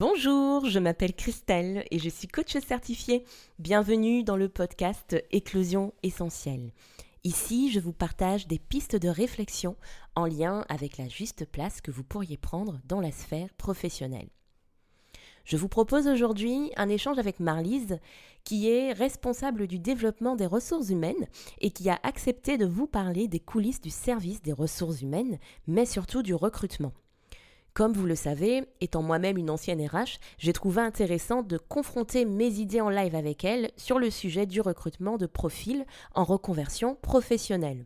Bonjour, je m'appelle Christelle et je suis coach certifiée. Bienvenue dans le podcast Éclosion essentielle. Ici, je vous partage des pistes de réflexion en lien avec la juste place que vous pourriez prendre dans la sphère professionnelle. Je vous propose aujourd'hui un échange avec Marlise, qui est responsable du développement des ressources humaines et qui a accepté de vous parler des coulisses du service des ressources humaines, mais surtout du recrutement. Comme vous le savez, étant moi-même une ancienne RH, j'ai trouvé intéressant de confronter mes idées en live avec elle sur le sujet du recrutement de profils en reconversion professionnelle.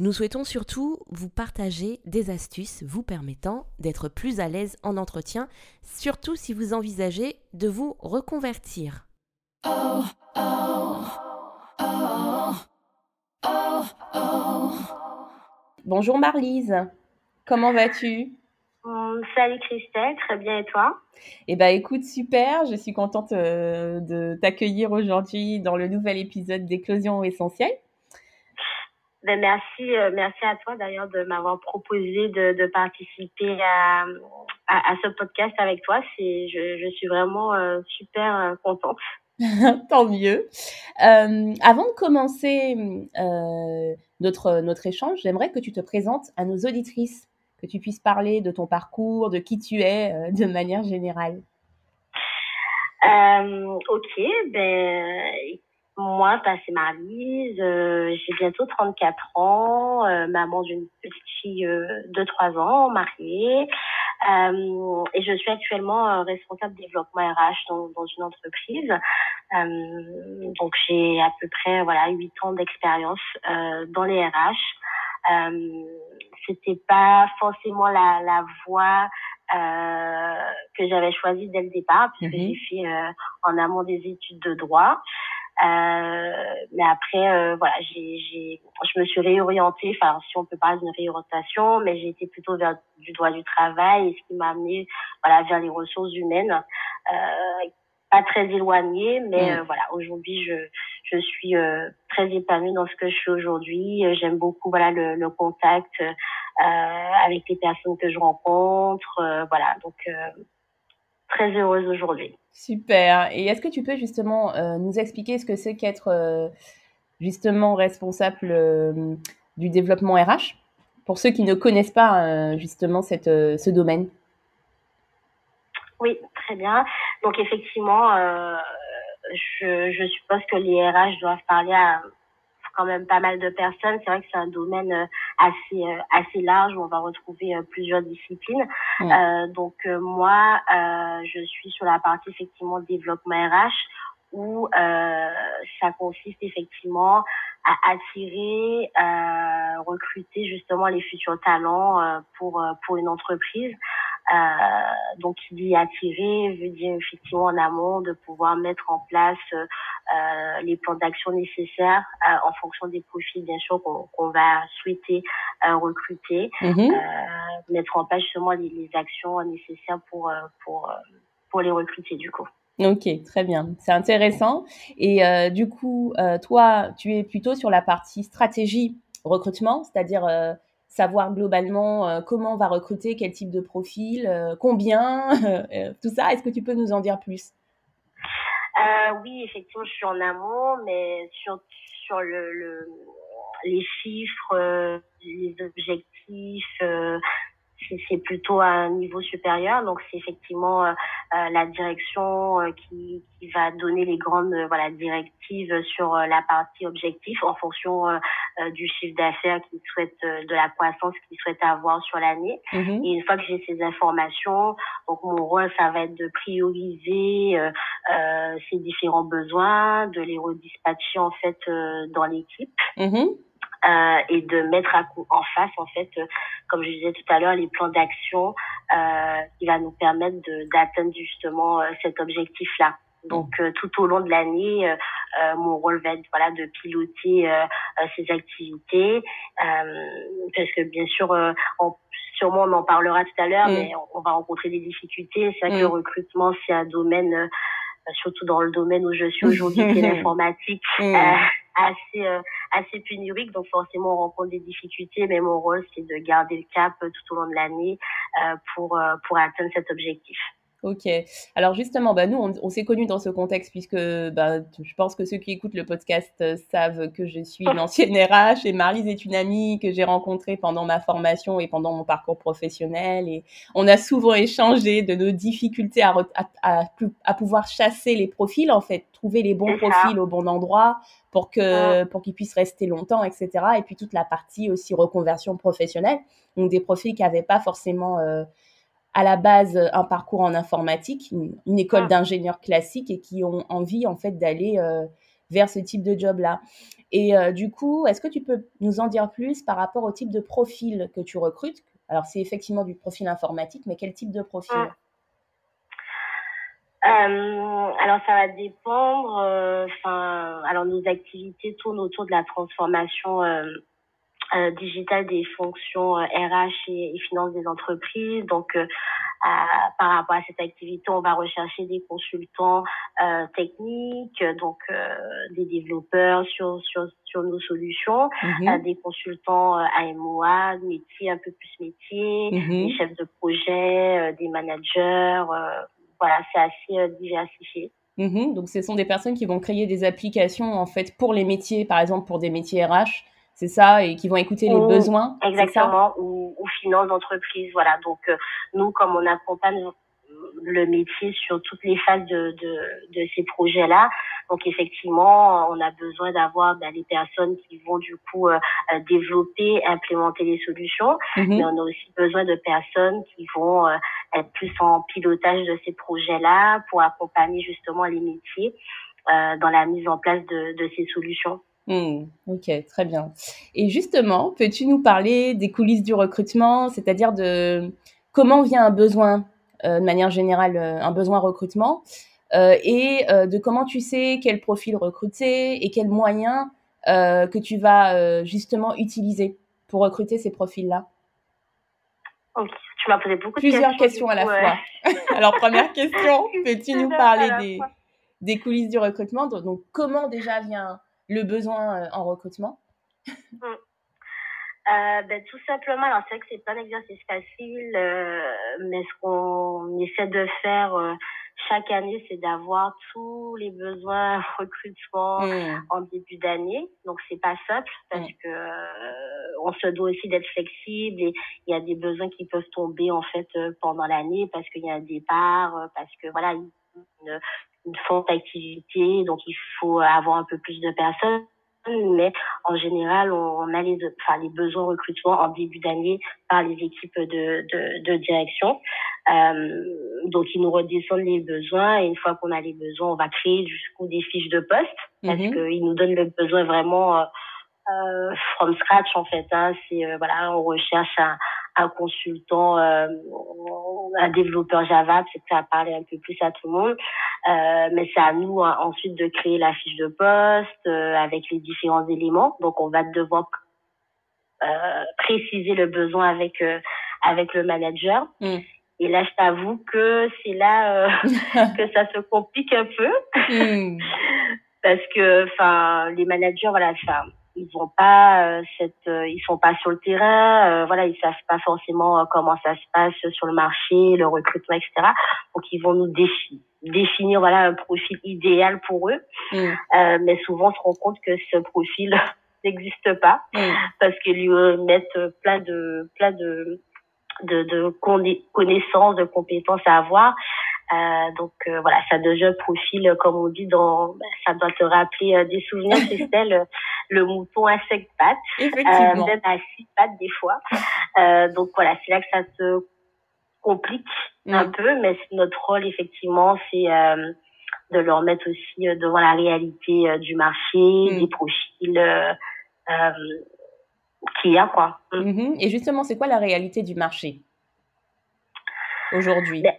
Nous souhaitons surtout vous partager des astuces vous permettant d'être plus à l'aise en entretien, surtout si vous envisagez de vous reconvertir. Bonjour Marlise, comment vas-tu? Hum, salut Christelle, très bien et toi? Eh bien écoute, super, je suis contente euh, de t'accueillir aujourd'hui dans le nouvel épisode d'Éclosion essentielle. Ben, merci, euh, merci à toi d'ailleurs de m'avoir proposé de, participer à, à, ce podcast avec toi. C'est, je, je suis vraiment euh, super contente. Tant mieux. avant de commencer notre, notre échange, j'aimerais que tu te présentes à nos auditrices que tu puisses parler de ton parcours, de qui tu es euh, de manière générale. Euh, ok, ben moi, c'est Marlise, euh, j'ai bientôt 34 ans, maman d'une petite fille de 3 ans, mariée, et je suis actuellement responsable développement RH dans, dans une entreprise. donc j'ai à peu près voilà 8 ans d'expérience dans les RH c'était pas forcément la, la voie euh, que j'avais choisie dès le départ, puisque mhm. j'ai fait euh, en amont des études de droit. Euh, mais après, euh, voilà, j'ai, j'ai, je me suis réorientée, enfin, si on peut parler d'une réorientation, mais j'ai été plutôt vers du droit du travail, ce qui m'a amené, voilà, vers les ressources humaines, euh, pas très éloignée, mais mm. voilà, aujourd'hui, je, je suis très épanouie dans ce que je fais aujourd'hui. J'aime beaucoup, voilà, le, le contact, euh, avec les personnes que je rencontre. Euh, voilà, donc euh, très heureuse aujourd'hui. Super. Et est-ce que tu peux justement nous expliquer ce que c'est qu'être justement responsable du développement RH pour ceux qui ne connaissent pas justement ce domaine? Oui, très bien. Donc effectivement, je, je, suppose que les RH doivent parler à quand même pas mal de personnes. C'est vrai que c'est un domaine euh, assez euh, assez large où on va retrouver euh, plusieurs disciplines. donc moi, je suis sur la partie effectivement développement RH où ça consiste effectivement à attirer, recruter justement les futurs talents pour pour une entreprise. Euh, donc, dit attirer veut dire effectivement en amont de pouvoir mettre en place euh, les plans d'action nécessaires euh, en fonction des profils bien sûr qu'on va souhaiter recruter, mhm. mettre en place justement les, les actions nécessaires pour pour pour les recruter du coup. Ok, très bien, c'est intéressant. Et euh, du coup, euh, toi, tu es plutôt sur la partie stratégie recrutement, c'est-à-dire euh, savoir globalement euh, comment on va recruter, quel type de profil, euh, combien, euh, tout ça. Est-ce que tu peux nous en dire plus? Oui, effectivement, je suis en amont, mais sur, sur le, le les chiffres, les objectifs, c'est plutôt à un niveau supérieur. Donc c'est effectivement euh, euh, la direction euh, qui, qui, va donner les grandes voilà directives sur la partie objectif en fonction du chiffre d'affaires qu'ils souhaitent, de la croissance qu'ils souhaitent avoir sur l'année. Mm-hmm. Et une fois que j'ai ces informations, donc mon rôle ça va être de prioriser ces différents besoins, de les redispatcher en fait dans l'équipe. Mm-hmm. Euh, et de mettre à coup, en face, en fait, euh, comme je disais tout à l'heure, les plans d'action euh, qui va nous permettre d'atteindre justement euh, cet objectif-là. Donc tout au long de l'année, mon rôle va être voilà de piloter ces activités, parce que bien sûr, on, sûrement on en parlera tout à l'heure, mm. mais on, va rencontrer des difficultés. C'est vrai que le mm. recrutement c'est un domaine, surtout dans le domaine où je suis aujourd'hui, qui est l'informatique. Mm assez assez pénurique, donc forcément on rencontre des difficultés. Mais mon rôle, c'est de garder le cap tout au long de l'année pour pour atteindre cet objectif. Ok. Alors justement, bah nous, on, s'est connus dans ce contexte puisque bah, je pense que ceux qui écoutent le podcast euh, savent que je suis une ancienne RH et Marlise est une amie que j'ai rencontrée pendant ma formation et pendant mon parcours professionnel. Et on a souvent échangé de nos difficultés à, à, à, pouvoir chasser les profils, en fait, trouver les bons profils au bon endroit pour que pour qu'ils puissent rester longtemps, etc. Et puis toute la partie aussi reconversion professionnelle, donc des profils qui n'avaient pas forcément euh, à la base un parcours en informatique, une, école ah. d'ingénieur classique et qui ont envie en fait d'aller euh, vers ce type de job-là. Et euh, du coup, est-ce que tu peux nous en dire plus par rapport au type de profil que tu recrutes? Alors, c'est effectivement du profil informatique, mais quel type de profil? Ah. euh, alors ça va dépendre. Enfin, alors nos activités tournent autour de la transformation euh, digital des fonctions RH euh, et, et finances des entreprises. Donc, euh, par rapport à cette activité, on va rechercher des consultants euh, techniques, donc des développeurs sur, sur, sur nos solutions, mhm. des consultants AMOA, métiers un peu plus métiers, mhm. des chefs de projet, des managers. voilà, c'est assez diversifié. Mhm. Donc, ce sont des personnes qui vont créer des applications en fait pour les métiers, par exemple pour des métiers RH c'est ça, et qui vont écouter les besoins. Exactement, ou, ou finances d'entreprise, voilà. Donc euh, nous, comme on accompagne le métier sur toutes les phases de, de, de ces projets-là. Donc effectivement, on a besoin d'avoir bah, les personnes qui vont du coup euh, euh, développer, implémenter les solutions, mhm. mais on a aussi besoin de personnes qui vont être plus en pilotage de ces projets-là pour accompagner justement les métiers dans la mise en place de, de ces solutions. Hmm, ok, très bien. Et justement, peux-tu nous parler des coulisses du recrutement, c'est-à-dire de comment vient un besoin, euh, de manière générale, euh, un besoin recrutement, euh, et de comment tu sais quel profil recruter et quels moyens que tu vas justement utiliser pour recruter ces profils-là? Tu m'as posé beaucoup de Plusieurs questions, à la fois. Alors, première question, peux-tu nous parler des, des coulisses du recrutement? Donc, comment déjà vient le besoin euh, en recrutement mm. euh, ben, tout simplement, alors c'est vrai que c'est pas un exercice facile, euh, mais ce qu'on essaie de faire chaque année, c'est d'avoir tous les besoins recrutement mm. en début d'année. Donc c'est pas simple parce mm. que on se doit aussi d'être flexible et il y a des besoins qui peuvent tomber en fait pendant l'année parce qu'il y a un départ, parce que voilà une, une forte activité, donc il faut avoir un peu plus de personnes. Mais en général, on a les, enfin, les besoins recrutement en début d'année par les équipes de, de, de direction. Euh, donc, ils nous redescendent les besoins et une fois qu'on a les besoins, on va créer jusqu'au des fiches de poste parce mhm. qu'ils nous donnent le besoin vraiment euh, euh, from scratch en fait. Hein. C'est euh, voilà, on recherche un, un consultant, euh, un développeur Java, peut-être ça parler un peu plus à tout le monde. Euh, mais c'est à nous hein, ensuite de créer la fiche de poste euh, avec les différents éléments. Donc on va devoir préciser le besoin avec avec le manager. Mm. Et là, je t'avoue que c'est là que ça se complique un peu. Mm. Parce que, enfin, les managers, voilà, ça, ils ont pas euh, cette euh, ils sont pas sur le terrain euh, voilà ils savent pas forcément comment ça se passe sur le marché le recrutement etc donc ils vont nous définir définir voilà un profil idéal pour eux mm. mais souvent on se rend compte que ce profil n'existe pas mm. parce qu'ils lui mettent plein de plein de de, de connaissances de compétences à avoir euh, donc euh, voilà, ça devient profil, comme on dit, dans, ben, ça doit te rappeler euh, des souvenirs, c'est le, le mouton à cinq pattes, euh, même à six pattes des fois. donc voilà, c'est là que ça se complique un peu, mais notre rôle effectivement, c'est de leur mettre aussi devant la réalité du marché, mm. des profils qu'il y a quoi. Mm. Mm-hmm. Et justement, c'est quoi la réalité du marché aujourd'hui? Ben,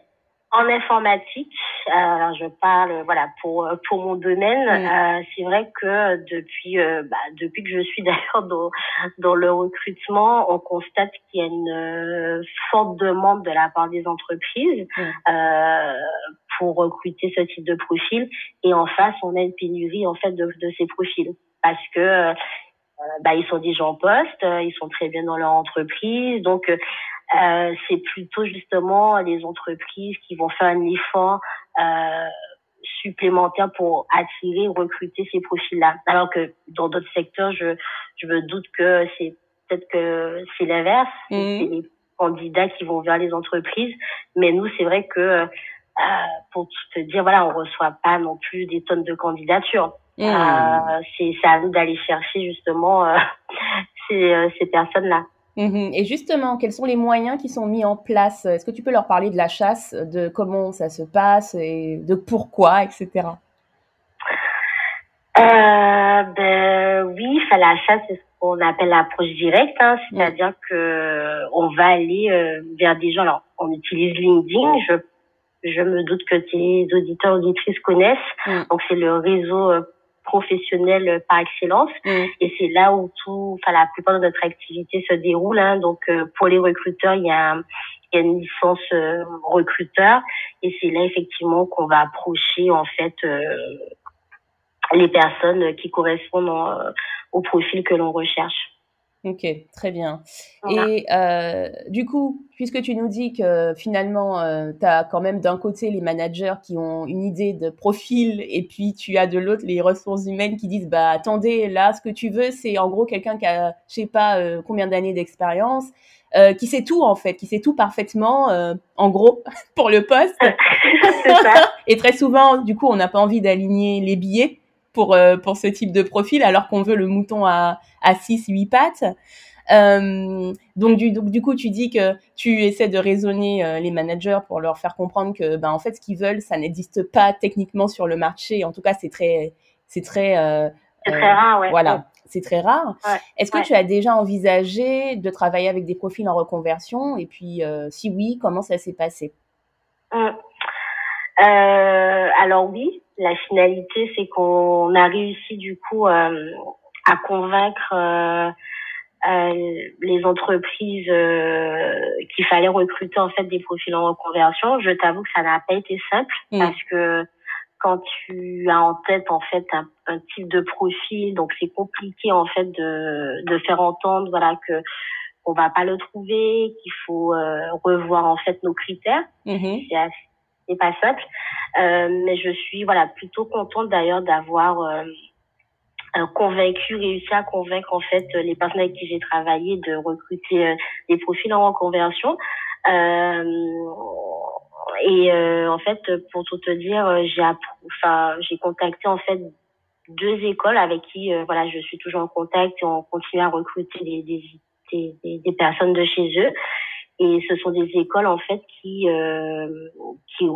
en informatique, euh, alors je parle voilà pour pour mon domaine, mm. euh, c'est vrai que depuis euh, bah, depuis que je suis d'ailleurs dans dans le recrutement, on constate qu'il y a une forte demande de la part des entreprises mm. pour recruter ce type de profil et en face on a une pénurie en fait de de ces profils. parce que bah, ils sont déjà en poste, ils sont très bien dans leur entreprise, donc euh, c'est plutôt justement les entreprises qui vont faire un effort euh, supplémentaire pour attirer, recruter ces profils-là. Alors que dans d'autres secteurs, je, je me doute que c'est peut-être que c'est l'inverse. Mmh. C'est les candidats qui vont vers les entreprises. Mais nous, c'est vrai que euh, pour te dire, voilà, on reçoit pas non plus des tonnes de candidatures. Mmh. Euh, c'est à nous d'aller chercher justement euh, ces, euh, ces personnes-là. Mmh et justement, quels sont les moyens qui sont mis en place? Est-ce que tu peux leur parler de la chasse, de comment ça se passe et de pourquoi, etc. Euh, ben oui, la chasse, c'est ce qu'on appelle l'approche directe, hein, mmh. c'est-à-dire que on va aller euh, vers des gens. Alors, on utilise LinkedIn. Je, je me doute que tes auditeurs auditrices connaissent. Mmh. Donc, c'est le réseau euh, professionnel par excellence. Mm. Et c'est là où tout, enfin la plupart de notre activité se déroule. Hein. Donc euh, pour les recruteurs, il y a, il y a une licence euh, recruteur, et c'est là effectivement qu'on va approcher en fait euh, les personnes qui correspondent au profil que l'on recherche. Ok, très bien. Et euh, du coup, puisque tu nous dis que finalement, euh, tu as quand même d'un côté les managers qui ont une idée de profil et puis tu as de l'autre les ressources humaines qui disent, bah attendez, là, ce que tu veux, c'est en gros quelqu'un qui a, je sais pas, euh, combien d'années d'expérience, euh, qui sait tout en fait, qui sait tout parfaitement, euh, en gros, pour le poste. et très souvent, du coup, on n'a pas envie d'aligner les billets pour, euh, pour ce type de profil, alors qu'on veut le mouton à, à 6, 8 pattes. Euh, donc, du, donc du coup, tu dis que tu essaies de raisonner euh, les managers pour leur faire comprendre que, ben, en fait, ce qu'ils veulent, ça n'existe pas techniquement sur le marché. En tout cas, c'est très, c'est très, euh, très rare, ouais. Voilà, c'est très rare. Est-ce que tu as déjà envisagé de travailler avec des profils en reconversion? Et puis, si oui, comment ça s'est passé? Alors oui, la finalité, c'est qu'on a réussi du coup euh, à convaincre euh, euh, les entreprises qu'il fallait recruter en fait des profils en reconversion. Je t'avoue que ça n'a pas été simple mm. parce que quand tu as en tête en fait un, un type de profil, donc c'est compliqué en fait de, de faire entendre voilà que on va pas le trouver, qu'il faut revoir en fait nos critères. Mm-hmm. C'est assez c'est pas simple. Euh, mais je suis voilà plutôt contente d'ailleurs d'avoir euh, convaincu, réussi à convaincre en fait les personnes avec qui j'ai travaillé de recruter euh, des profils en reconversion. Euh, et euh, en fait, pour tout te dire, j'ai enfin j'ai contacté en fait deux écoles avec qui voilà je suis toujours en contact et on continue à recruter des, des, des, des personnes de chez eux. Et ce sont des écoles en fait qui euh, qui,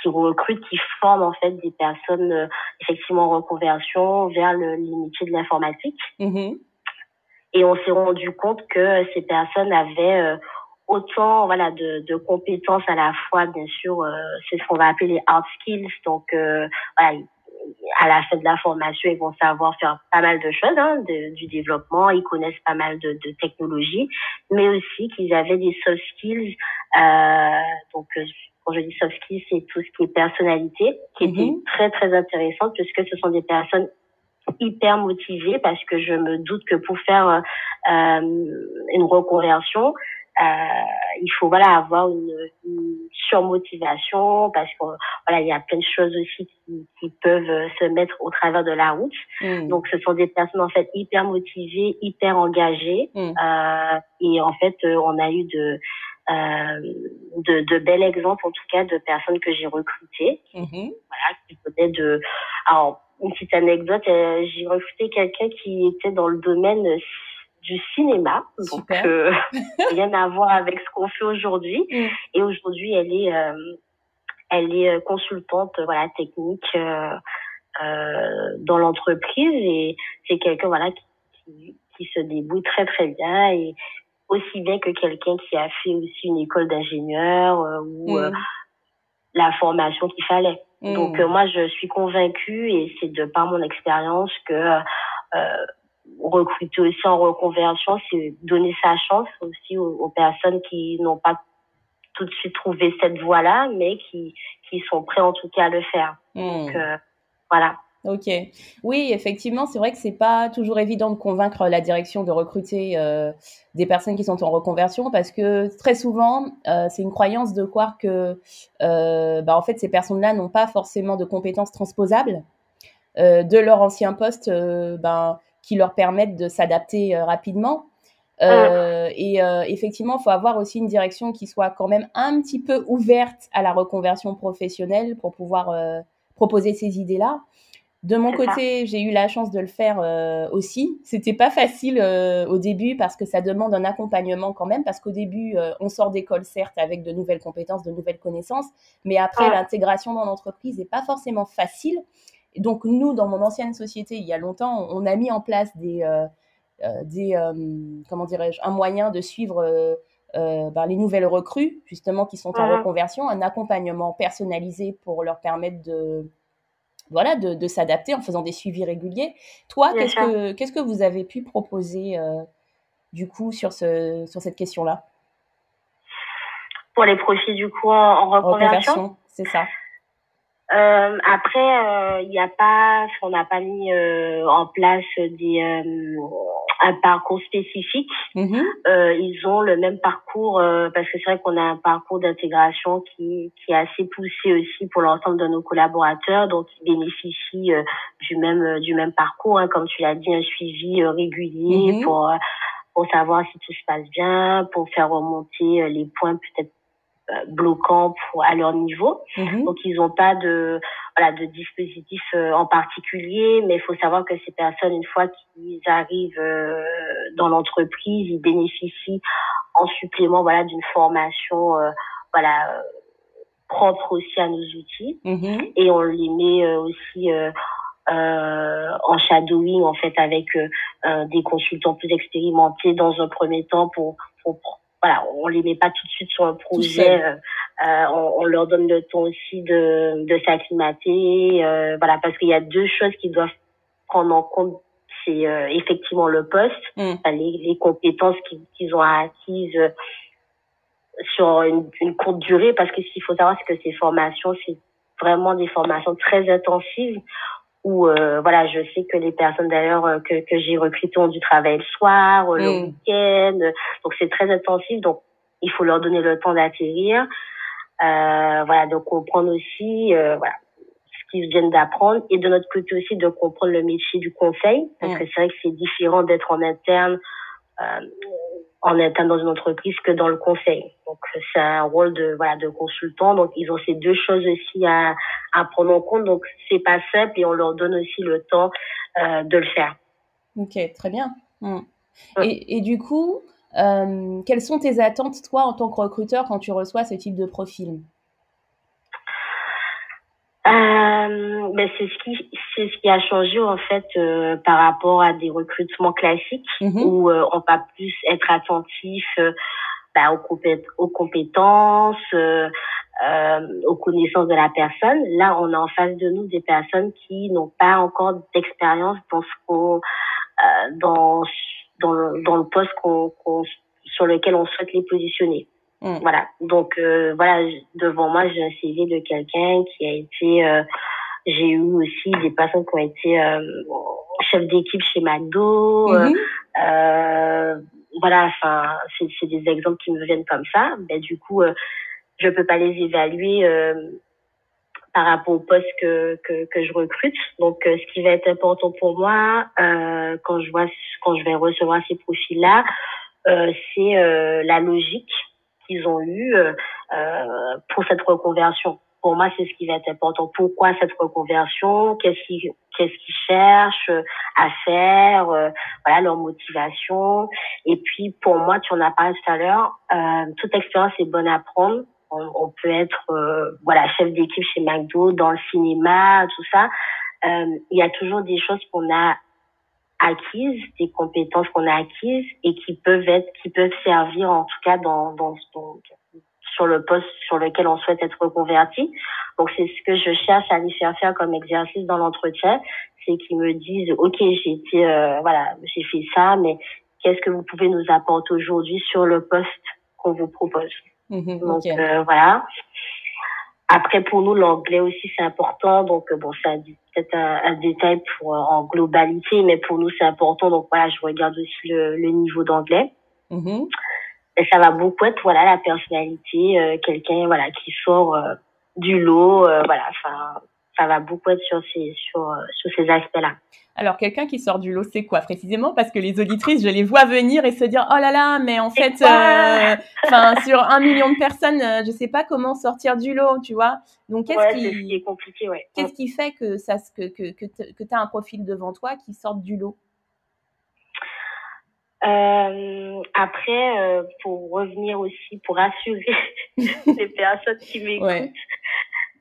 qui recrutent, qui forment en fait des personnes euh, effectivement en reconversion vers le, les métiers de l'informatique. Mm-hmm. Et on s'est rendu compte que ces personnes avaient euh, autant voilà de, de compétences à la fois bien sûr euh, c'est ce qu'on va appeler les hard skills donc voilà à la fin de la formation, ils vont savoir faire pas mal de choses, hein, de, du développement, ils connaissent pas mal de, de technologies, mais aussi qu'ils avaient des soft skills. Euh, donc, euh, quand je dis soft skills, c'est tout ce qui est personnalité, qui était mhm. très très intéressant puisque ce sont des personnes hyper motivées parce que je me doute que pour faire euh, une reconversion, euh, il faut voilà avoir une, surmotivation parce que voilà il y a plein de choses aussi qui, qui peuvent se mettre au travers de la route. Mm. Donc ce sont des personnes en fait hyper motivées, hyper engagées mm. euh, et en fait euh, on a eu de euh, de, de bels exemples en tout cas de personnes que j'ai recrutées. Mm-hmm. Voilà, qui venaient de alors une petite anecdote, euh, j'ai recruté quelqu'un qui était dans le domaine du cinéma, donc euh, rien à voir avec ce qu'on fait aujourd'hui. Mm. Et aujourd'hui, elle est, euh, elle est euh, consultante, voilà, technique euh, euh, dans l'entreprise et c'est quelqu'un, voilà, qui, qui, se débrouille très très bien et aussi bien que quelqu'un qui a fait aussi une école d'ingénieur ou mm. la formation qu'il fallait. Mm. Donc moi, je suis convaincue et c'est de par mon expérience que recruter aussi en reconversion, c'est donner sa chance aussi aux, personnes qui n'ont pas tout de suite trouvé cette voie-là, mais qui, qui sont prêts en tout cas à le faire. Hmm. Donc, euh, voilà. Ok. Oui, effectivement, c'est vrai que c'est pas toujours évident de convaincre la direction de recruter euh, des personnes qui sont en reconversion parce que très souvent, euh, c'est une croyance de croire que, bah, en fait, ces personnes-là n'ont pas forcément de compétences transposables de leur ancien poste, ben, qui leur permettent de s'adapter rapidement. Ah. Et effectivement, il faut avoir aussi une direction qui soit quand même un petit peu ouverte à la reconversion professionnelle pour pouvoir proposer ces idées-là. De mon côté, j'ai eu la chance de le faire euh, aussi. C'était pas facile euh, au début parce que ça demande un accompagnement quand même. Parce qu'au début, euh, on sort d'école certes avec de nouvelles compétences, de nouvelles connaissances, mais après ah. l'intégration dans l'entreprise n'est pas forcément facile. Donc nous, dans mon ancienne société, il y a longtemps, on a mis en place des, des comment dirais-je, un moyen de suivre ben, les nouvelles recrues justement qui sont en ah. reconversion, un accompagnement personnalisé pour leur permettre de voilà, de, s'adapter en faisant des suivis réguliers. Toi, qu'est-ce que, qu'est-ce que vous avez pu proposer euh, du coup sur, ce, sur cette question-là? Pour les profils du coup en, reconversion, C'est ça. Euh, après, il euh, n'y a pas, on n'a pas mis en place des un parcours spécifique. Euh, ils ont le même parcours euh, parce que c'est vrai qu'on a un parcours d'intégration qui, qui est assez poussé aussi pour l'ensemble de nos collaborateurs, donc ils bénéficient euh, du même du même parcours, hein, comme tu l'as dit, un suivi régulier mm-hmm. pour pour savoir si tout se passe bien, pour faire remonter les points peut-être euh, bloquants pour à leur niveau. Mhm. Donc ils n'ont pas de voilà de dispositif euh, en particulier, mais il faut savoir que ces personnes une fois qu'ils arrivent euh, dans l'entreprise, ils bénéficient en supplément voilà d'une formation voilà propre aussi à nos outils mhm. et on les met aussi euh, en shadowing en fait avec des consultants plus expérimentés dans un premier temps pour, pour voilà, on les met pas tout de suite sur un projet. Euh, euh, on, on, leur donne le temps aussi de, de s'acclimater. Euh, voilà, parce qu'il y a deux choses qu'ils doivent prendre en compte. C'est euh, effectivement le poste, mm. les, les, compétences qu'ils ont acquises sur une, une, courte durée. Parce que ce qu'il faut savoir, c'est que ces formations, c'est vraiment des formations très intensives où euh, voilà, je sais que les personnes d'ailleurs euh, que, que j'ai recrutées ont du travail le soir, euh, le mm. week-end, donc c'est très intensif, donc il faut leur donner le temps d'atterrir, euh, voilà, de comprendre aussi voilà ce qu'ils viennent d'apprendre et de notre côté aussi de comprendre le métier du conseil, parce mm. que c'est vrai que c'est différent d'être en interne en interne dans une entreprise que dans le conseil. Donc c'est un rôle de voilà de consultant. Donc ils ont ces deux choses aussi à, à prendre en compte. Donc c'est pas simple et on leur donne aussi le temps euh, de le faire. Ok, très bien. Hmm. Et, et, du coup, euh, quelles sont tes attentes toi en tant que recruteur quand tu reçois ce type de profil? Euh, ben c'est ce qui c'est ce qui a changé en fait euh, par rapport à des recrutements classiques mm-hmm. où euh, on va plus être attentif euh, ben, aux, aux, compétences aux connaissances de la personne là on a en face de nous des personnes qui n'ont pas encore d'expérience dans ce qu'on dans dans le, dans le poste qu'on sur lequel on souhaite les positionner Mm. Voilà. Donc euh, voilà, devant moi, j'ai un CV de quelqu'un qui a été. Euh, j'ai eu aussi des personnes qui ont été euh, chefs d'équipe chez McDo. Mm-hmm. Euh, voilà, enfin, c'est des exemples qui me viennent comme ça. Ben du coup, je peux pas les évaluer par rapport au poste que, que, que je recrute. Donc, ce qui va être important pour moi quand je vois quand je vais recevoir ces profils-là, c'est la logique qu'ils ont eu euh, euh, pour cette reconversion. Pour moi, c'est ce qui va être important. Pourquoi cette reconversion? Qu'est-ce qu'ils qu'est-ce cherchent à faire Voilà leur motivation? Et puis, pour moi, tu en as parlé tout à l'heure. Euh, toute expérience est bonne à prendre. On, peut être voilà chef d'équipe chez McDo, dans le cinéma, tout ça. il y a toujours des choses qu'on a acquises, des compétences qu'on a acquises et qui peuvent être, qui peuvent servir en tout cas dans, dans, sur le poste sur lequel on souhaite être reconverti. Donc c'est ce que je cherche à lui faire faire comme exercice dans l'entretien, c'est qu'ils me disent ok j'ai été euh, voilà j'ai fait ça, mais qu'est-ce que vous pouvez nous apporter aujourd'hui sur le poste qu'on vous propose? Mhm, Donc euh, voilà. Après, pour nous, l'anglais aussi, c'est important. Donc, bon, c'est peut-être un, détail pour en globalité, mais pour nous, c'est important. Donc, voilà, je regarde aussi le, le niveau d'anglais. Mm-hmm. Et ça va beaucoup être, voilà, la personnalité, quelqu'un, voilà, qui sort du lot, voilà, enfin, ça va beaucoup être sur ces, sur, sur ces aspects-là. Alors, quelqu'un qui sort du lot, c'est quoi précisément Parce que les auditrices, je les vois venir et se dire Oh là là, mais en fait, euh, sur un million de personnes, euh, je ne sais pas comment sortir du lot, tu vois. Donc, qu'est-ce qui, est compliqué, ouais. Qu'est-ce qui fait que, ça, que, que, que tu as un profil devant toi qui sort du lot? Euh, après, pour revenir aussi, pour rassurer les personnes qui m'écoutent,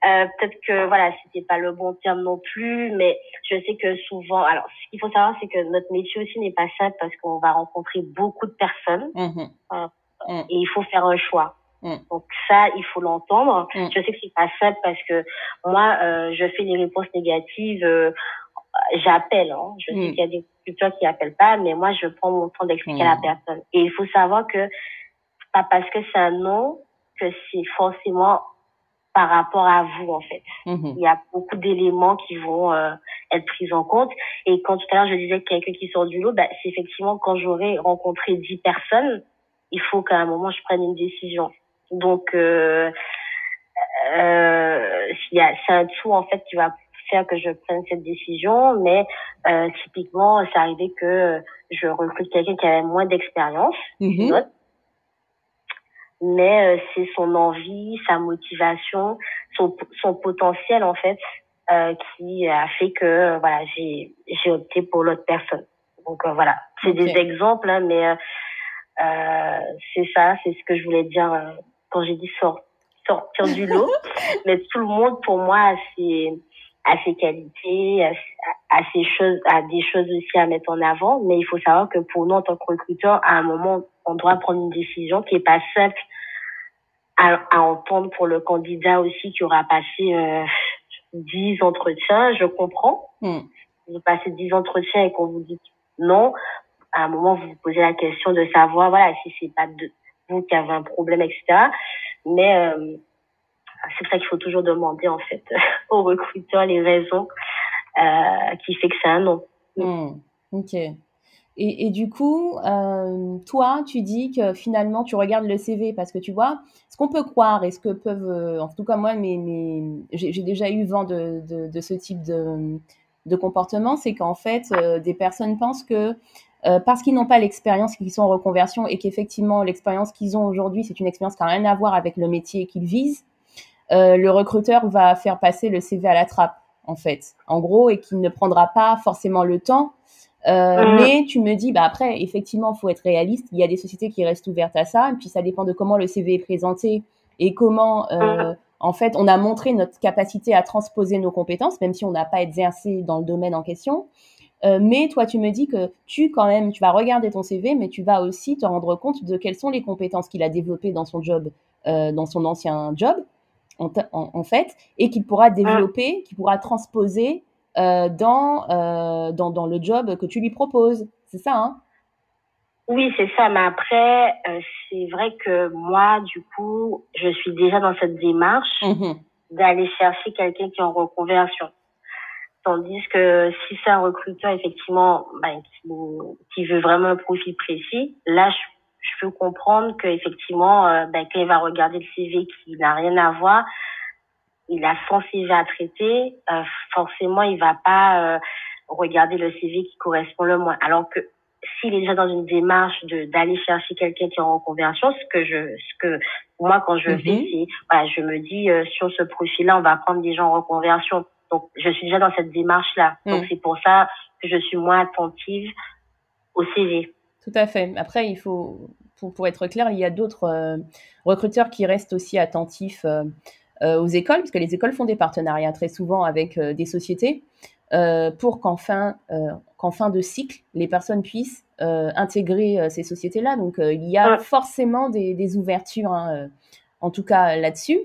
euh, peut-être que voilà, c'était pas le bon terme non plus, mais je sais que souvent, alors ce qu'il faut savoir, c'est que notre métier aussi n'est pas simple parce qu'on va rencontrer beaucoup de personnes mmh euh, mmh. et il faut faire un choix. Mmh. Donc ça, il faut l'entendre. Je sais que c'est pas simple parce que moi, euh, je fais des réponses négatives. Euh, j'appelle. Hein. Je sais qu'il y a des cultures qui appellent pas, mais moi, je prends mon temps d'expliquer à la personne. Et il faut savoir que pas parce que c'est un non que c'est forcément par rapport à vous en fait. Mhm. Il y a beaucoup d'éléments qui vont euh, être pris en compte. Et quand tout à l'heure je disais quelqu'un qui sort du lot, bah, c'est effectivement quand j'aurai rencontré dix personnes, il faut qu'à un moment je prenne une décision. Donc euh, euh, c'est un tout en fait qui va faire que je prenne cette décision, mais euh, typiquement c'est arrivé que je recrute quelqu'un qui avait moins d'expérience, mhm mais euh, c'est son envie, sa motivation, son, son potentiel en fait euh, qui a fait que voilà j'ai j'ai opté pour l'autre personne. Donc euh, voilà, c'est des exemples, hein, mais euh, c'est ça, c'est ce que je voulais dire quand j'ai dit sort, sortir du lot. mais tout le monde pour moi a a ses qualités, a, ses choses, a des choses aussi à mettre en avant. Mais il faut savoir que pour nous en tant que recruteur, à un moment on doit prendre une décision qui est pas simple à, à entendre pour le candidat aussi qui aura passé euh, 10 entretiens. Je comprends. Mm. Vous passez 10 entretiens et qu'on vous dit non, à un moment vous vous posez la question de savoir voilà si c'est pas de vous qui avez un problème etc. Mais euh, c'est pour ça qu'il faut toujours demander en fait aux recruteurs les raisons euh, qui fait que c'est un non. Mm. Ok. Et, du coup, euh, toi, tu dis que finalement, tu regardes le CV parce que tu vois, ce qu'on peut croire et ce que peuvent, euh, en tout cas moi, mais, mais j'ai déjà eu vent de, de, ce type de, de comportement, c'est qu'en fait, des personnes pensent que parce qu'ils n'ont pas l'expérience, qu'ils sont en reconversion et qu'effectivement, l'expérience qu'ils ont aujourd'hui, c'est une expérience qui n'a rien à voir avec le métier qu'ils visent, euh, le recruteur va faire passer le CV à la trappe, en fait, en gros, et qu'il ne prendra pas forcément le temps euh, mm. Mais tu me dis, bah après, effectivement, faut être réaliste. Il y a des sociétés qui restent ouvertes à ça, et puis ça dépend de comment le CV est présenté et comment, euh, mm. en fait, on a montré notre capacité à transposer nos compétences, même si on n'a pas exercé dans le domaine en question. Euh, mais toi, tu me dis que tu, quand même, tu vas regarder ton CV, mais tu vas aussi te rendre compte de quelles sont les compétences qu'il a développées dans son job, euh, dans son ancien job, en, en, en fait, et qu'il pourra mm. développer, qu'il pourra transposer euh, dans, euh, dans, dans, le job que tu lui proposes. C'est ça, hein? Oui, c'est ça. Mais après, euh, c'est vrai que moi, du coup, je suis déjà dans cette démarche mmh d'aller chercher quelqu'un qui est en reconversion. Tandis que si c'est un recruteur, effectivement, ben, qui, qui, veut vraiment un profil précis, là, je, je peux comprendre qu'effectivement, euh, ben, quand il va regarder le CV qui n'a rien à voir, il a son CV à traiter, euh, forcément, il va pas euh, regarder le CV qui correspond le moins. Alors que s'il est déjà dans une démarche de d'aller chercher quelqu'un qui est en reconversion, ce que je, ce que moi quand je fais, mhm. c'est, voilà, je me dis euh, sur ce profil-là, on va prendre des gens en reconversion. Donc, je suis déjà dans cette démarche-là. Donc, mhm. c'est pour ça que je suis moins attentive au CV. Tout à fait. Après, il faut, pour, pour être clair, il y a d'autres recruteurs qui restent aussi attentifs euh, aux écoles, puisque les écoles font des partenariats très souvent avec euh, des sociétés, euh, pour qu'en fin, qu'en fin de cycle, les personnes puissent intégrer ces sociétés-là. Donc, il y a forcément des, des ouvertures, hein, en tout cas là-dessus.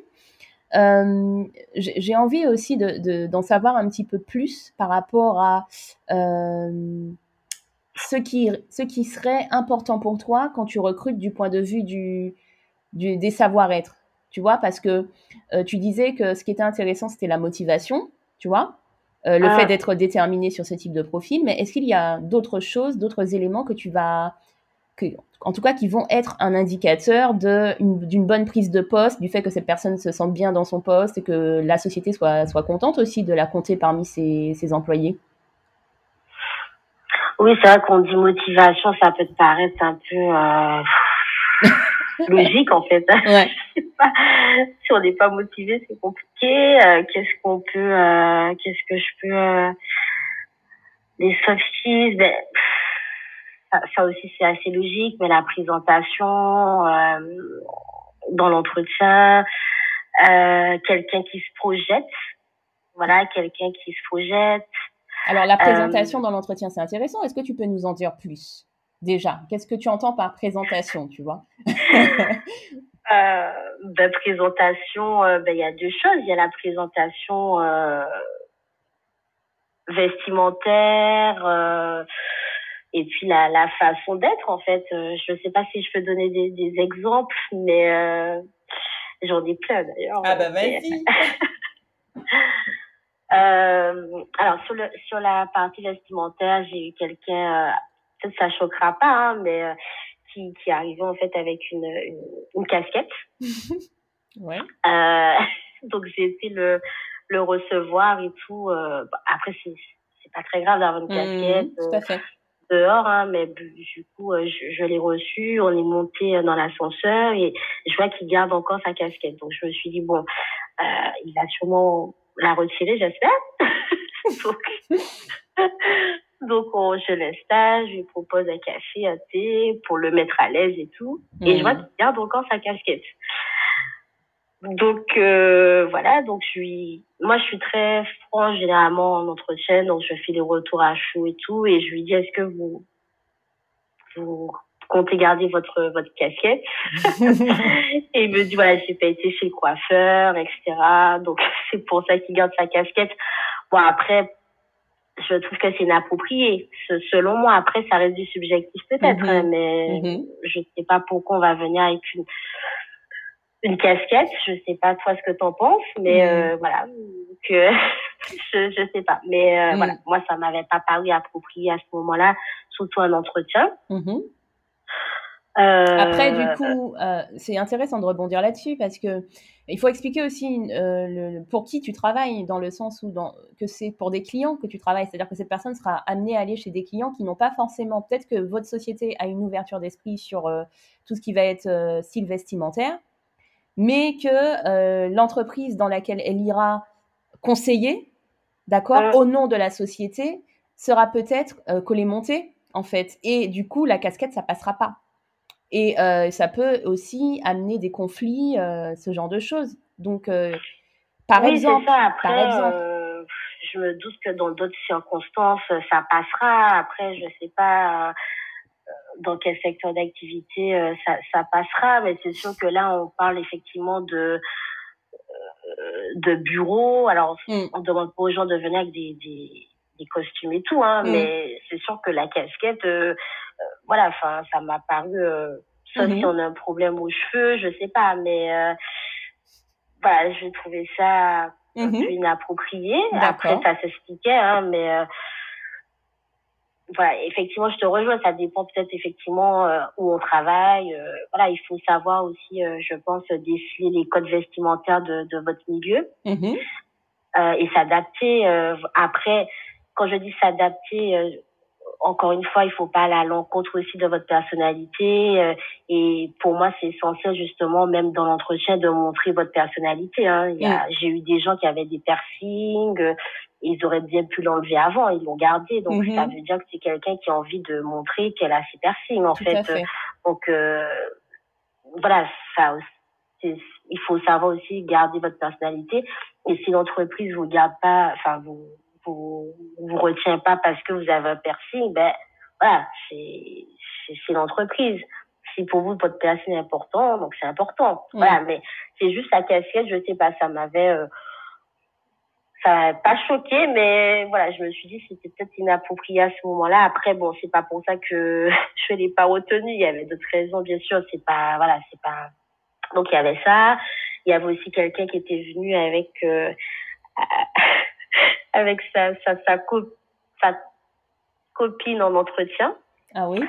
Euh, j'ai envie aussi d'en de, d'en savoir un petit peu plus par rapport à euh, ce, qui, ce qui serait important pour toi quand tu recrutes du point de vue du, du des savoir-être. Tu vois, parce que tu disais que ce qui était intéressant, c'était la motivation, tu vois, le fait ah. d'être déterminé sur ce type de profil, mais est-ce qu'il y a d'autres choses, d'autres éléments que tu vas, que, en tout cas, qui vont être un indicateur d'une bonne prise de poste, du fait que cette personne se sente bien dans son poste et que la société soit, soit contente aussi de la compter parmi ses, ses employés? Oui, c'est vrai qu'on dit motivation, ça peut te paraître un peu euh, logique en fait. Ouais. pas, si on n'est pas motivé, c'est compliqué. Euh, qu'est-ce qu'on peut, euh, qu'est-ce que je peux, euh, les soft skills, ben, ça, ça, aussi c'est assez logique, mais la présentation euh, dans l'entretien, quelqu'un qui se projette, voilà, quelqu'un qui se projette. Alors la présentation dans l'entretien, c'est intéressant. Est-ce que tu peux nous en dire plus déjà? Qu'est-ce que tu entends par présentation, tu vois? Euh, ben, Présentation, euh, ben, il y a deux choses. Il y a la présentation euh, vestimentaire euh, et puis la, la façon d'être, en fait. Euh, je ne sais pas si je peux donner des, des exemples, mais euh, j'en ai plein d'ailleurs. Ah bah vas-y alors sur le sur la partie vestimentaire, j'ai eu quelqu'un ça choquera pas, hein, mais euh, qui, qui est arrivé en fait avec une, une, casquette. ouais. Euh, donc j'ai été le, le recevoir et tout. Euh, après, c'est, c'est pas très grave d'avoir une mmh, casquette. dehors, hein, mais du coup, je, je l'ai reçu, on est monté dans l'ascenseur et je vois qu'il garde encore sa casquette. Donc je me suis dit, bon, euh, il va sûrement la retirer, j'espère. Donc, donc, on, je l'installe, je lui propose un café, un thé pour le mettre à l'aise et tout. Et je vois mhm. qu'il garde encore sa casquette. Donc, euh, voilà. Donc, je suis, moi, je suis très franche généralement en entretien. Donc, je fais des retours à chaud et tout. Et je lui dis, est-ce que vous, vous comptez garder votre, votre casquette? et il me dit, voilà, j'ai pas été chez le coiffeur, etc. Donc, c'est pour ça qu'il garde sa casquette. Bon, après, je trouve que c'est inapproprié. Selon moi, après, ça reste du subjectif peut-être, mhm. mais mhm. je sais pas pourquoi on va venir avec une une casquette. Je sais pas toi ce que t'en penses, mais mhm. euh, voilà, que je je sais pas. Mais euh, voilà, moi ça m'avait pas paru approprié à ce moment-là, surtout un entretien. Après, du coup, euh, c'est intéressant de rebondir là-dessus parce que il faut expliquer aussi euh, le, pour qui tu travailles, dans le sens où dans, que c'est pour des clients que tu travailles. C'est-à-dire que cette personne sera amenée à aller chez des clients qui n'ont pas forcément, peut-être que votre société a une ouverture d'esprit sur tout ce qui va être style vestimentaire, mais que l'entreprise dans laquelle elle ira conseiller, d'accord, au nom de la société, sera peut-être collée montée, en fait. Et du coup, la casquette, ça passera pas. Et euh, ça peut aussi amener des conflits, euh, ce genre de choses. Donc, euh, par exemple, par exemple, je me doute que dans d'autres circonstances, ça passera. Après, je sais pas dans quel secteur d'activité ça, ça passera, mais c'est sûr que là, on parle effectivement de de bureau. Alors, mm. on demande pas aux gens de venir avec des, des, des costumes et tout, hein, mm. mais c'est sûr que la casquette, euh, voilà, enfin, ça m'a paru, euh, sauf mhm. si on a un problème aux cheveux, je sais pas, mais euh, voilà, j'ai trouvé ça un mhm. peu inapproprié. Après, ça s'expliquait, hein, mais voilà, effectivement, je te rejoins. Ça dépend peut-être effectivement où on travaille. voilà, il faut savoir aussi, je pense, déceler les codes vestimentaires de, de votre milieu mhm. et s'adapter. après, quand je dis s'adapter, encore une fois, il faut pas aller à l'encontre aussi de votre personnalité. Euh, et pour moi, c'est essentiel justement, même dans l'entretien, de montrer votre personnalité. Hein. Mm. J'ai eu des gens qui avaient des piercings, euh, ils auraient bien pu l'enlever avant, ils l'ont gardé. Donc mm-hmm. ça veut dire que c'est quelqu'un qui a envie de montrer qu'elle a ses piercings en fait. Donc euh, voilà, ça il faut savoir aussi garder votre personnalité. Et si l'entreprise vous garde pas, enfin vous vous vous retient pas parce que vous avez un piercing, ben voilà, c'est c'est l'entreprise. Si pour vous votre piercing est important, donc c'est important. Voilà, mais c'est juste la casquette, je sais pas, ça m'avait euh, ça m'a pas choqué, mais voilà, je me suis dit c'était peut-être inapproprié à ce moment-là. Après, bon, c'est pas pour ça que je l'ai pas retenu. Il y avait d'autres raisons, bien sûr. C'est pas, voilà, c'est pas. Donc il y avait ça. Il y avait aussi quelqu'un qui était venu avec euh, avec sa sa, sa, sa copine en entretien. Ah oui.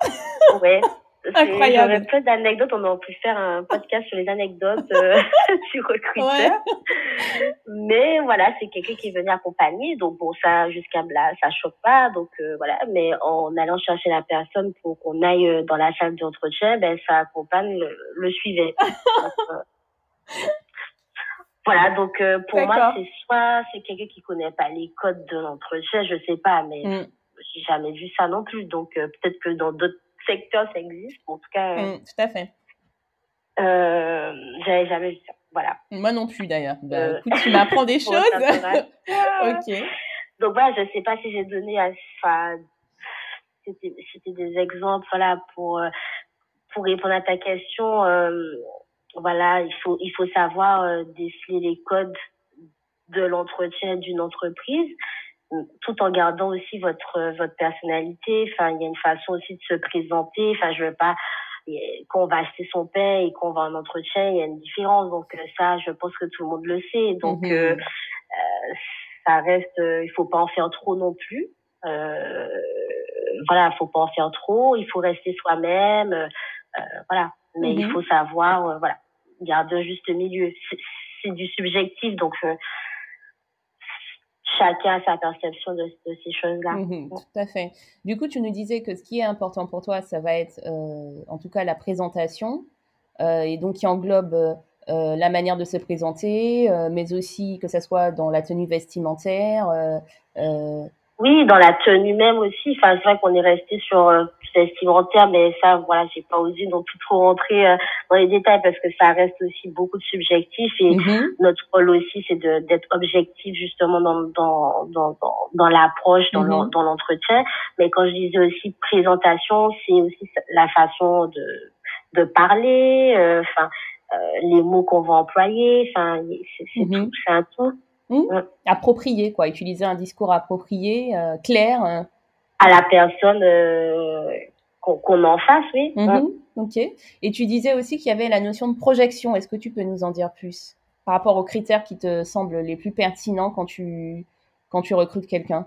Ouais. Incroyable. J'aurais plein d'anecdotes. On aurait pu faire un podcast sur les anecdotes euh, sur recruteur. Mais voilà, c'est quelqu'un qui venu accompagner. Donc bon, ça jusqu'à là, ça choque pas. Donc euh, voilà. Mais en allant chercher la personne pour qu'on aille euh, dans la salle d'entretien, ben sa compagne le, le suivait. voilà. Donc pour moi, c'est soit c'est quelqu'un qui connaît pas les codes de l'entretien, je sais pas, mais mm. j'ai jamais vu ça non plus. Donc peut-être que dans d'autres secteur, ça existe. En tout cas. Euh, mm, tout à fait. Euh, j'avais jamais vu ça. Voilà. Moi non plus d'ailleurs. Bah, euh, écoute, tu m'apprends des choses. ok. Donc voilà, je sais pas si j'ai donné à. Enfin, c'était des exemples, voilà, pour pour répondre à ta question. Voilà, il faut il faut savoir déceler les codes de l'entretien d'une entreprise tout en gardant aussi votre votre personnalité. Enfin, il y a une façon aussi de se présenter. Enfin, je veux pas qu'on va acheter son pain et qu'on va en entretien, il y a une différence. Donc euh, ça, je pense que tout le monde le sait. Donc mhm. euh, euh, ça reste, euh, il faut pas en faire trop non plus. Euh, voilà, faut pas en faire trop. Il faut rester soi-même. Euh, voilà, mais il mhm. faut savoir, voilà, garder un juste milieu. C'est du subjectif, donc chacun a sa perception de, ces choses-là. Mhm, tout à fait. Du coup, tu nous disais que ce qui est important pour toi, ça va être euh, en tout cas la présentation, euh, et donc qui englobe euh, la manière de se présenter, mais aussi que ce soit dans la tenue vestimentaire, oui, dans la tenue même aussi. Enfin, c'est vrai qu'on est resté sur euh, vestimentaire, mais ça, voilà, j'ai pas osé non plus trop rentrer euh, dans les détails parce que ça reste aussi beaucoup de subjectif et mhm. notre rôle aussi, c'est d'être objectif justement dans dans dans dans, l'approche, dans mhm. dans l'entretien. Mais quand je disais aussi présentation, c'est aussi la façon de de parler, euh, enfin. Euh, les mots qu'on va employer, enfin, c'est mhm. tout, c'est un tout. Mmh. Approprié, quoi. Utiliser un discours approprié, euh, clair. Euh. À la personne euh, qu'on en face, oui. Mmh. Ok. Et tu disais aussi qu'il y avait la notion de projection. Est-ce que tu peux nous en dire plus par rapport aux critères qui te semblent les plus pertinents quand tu, quand tu recrutes quelqu'un?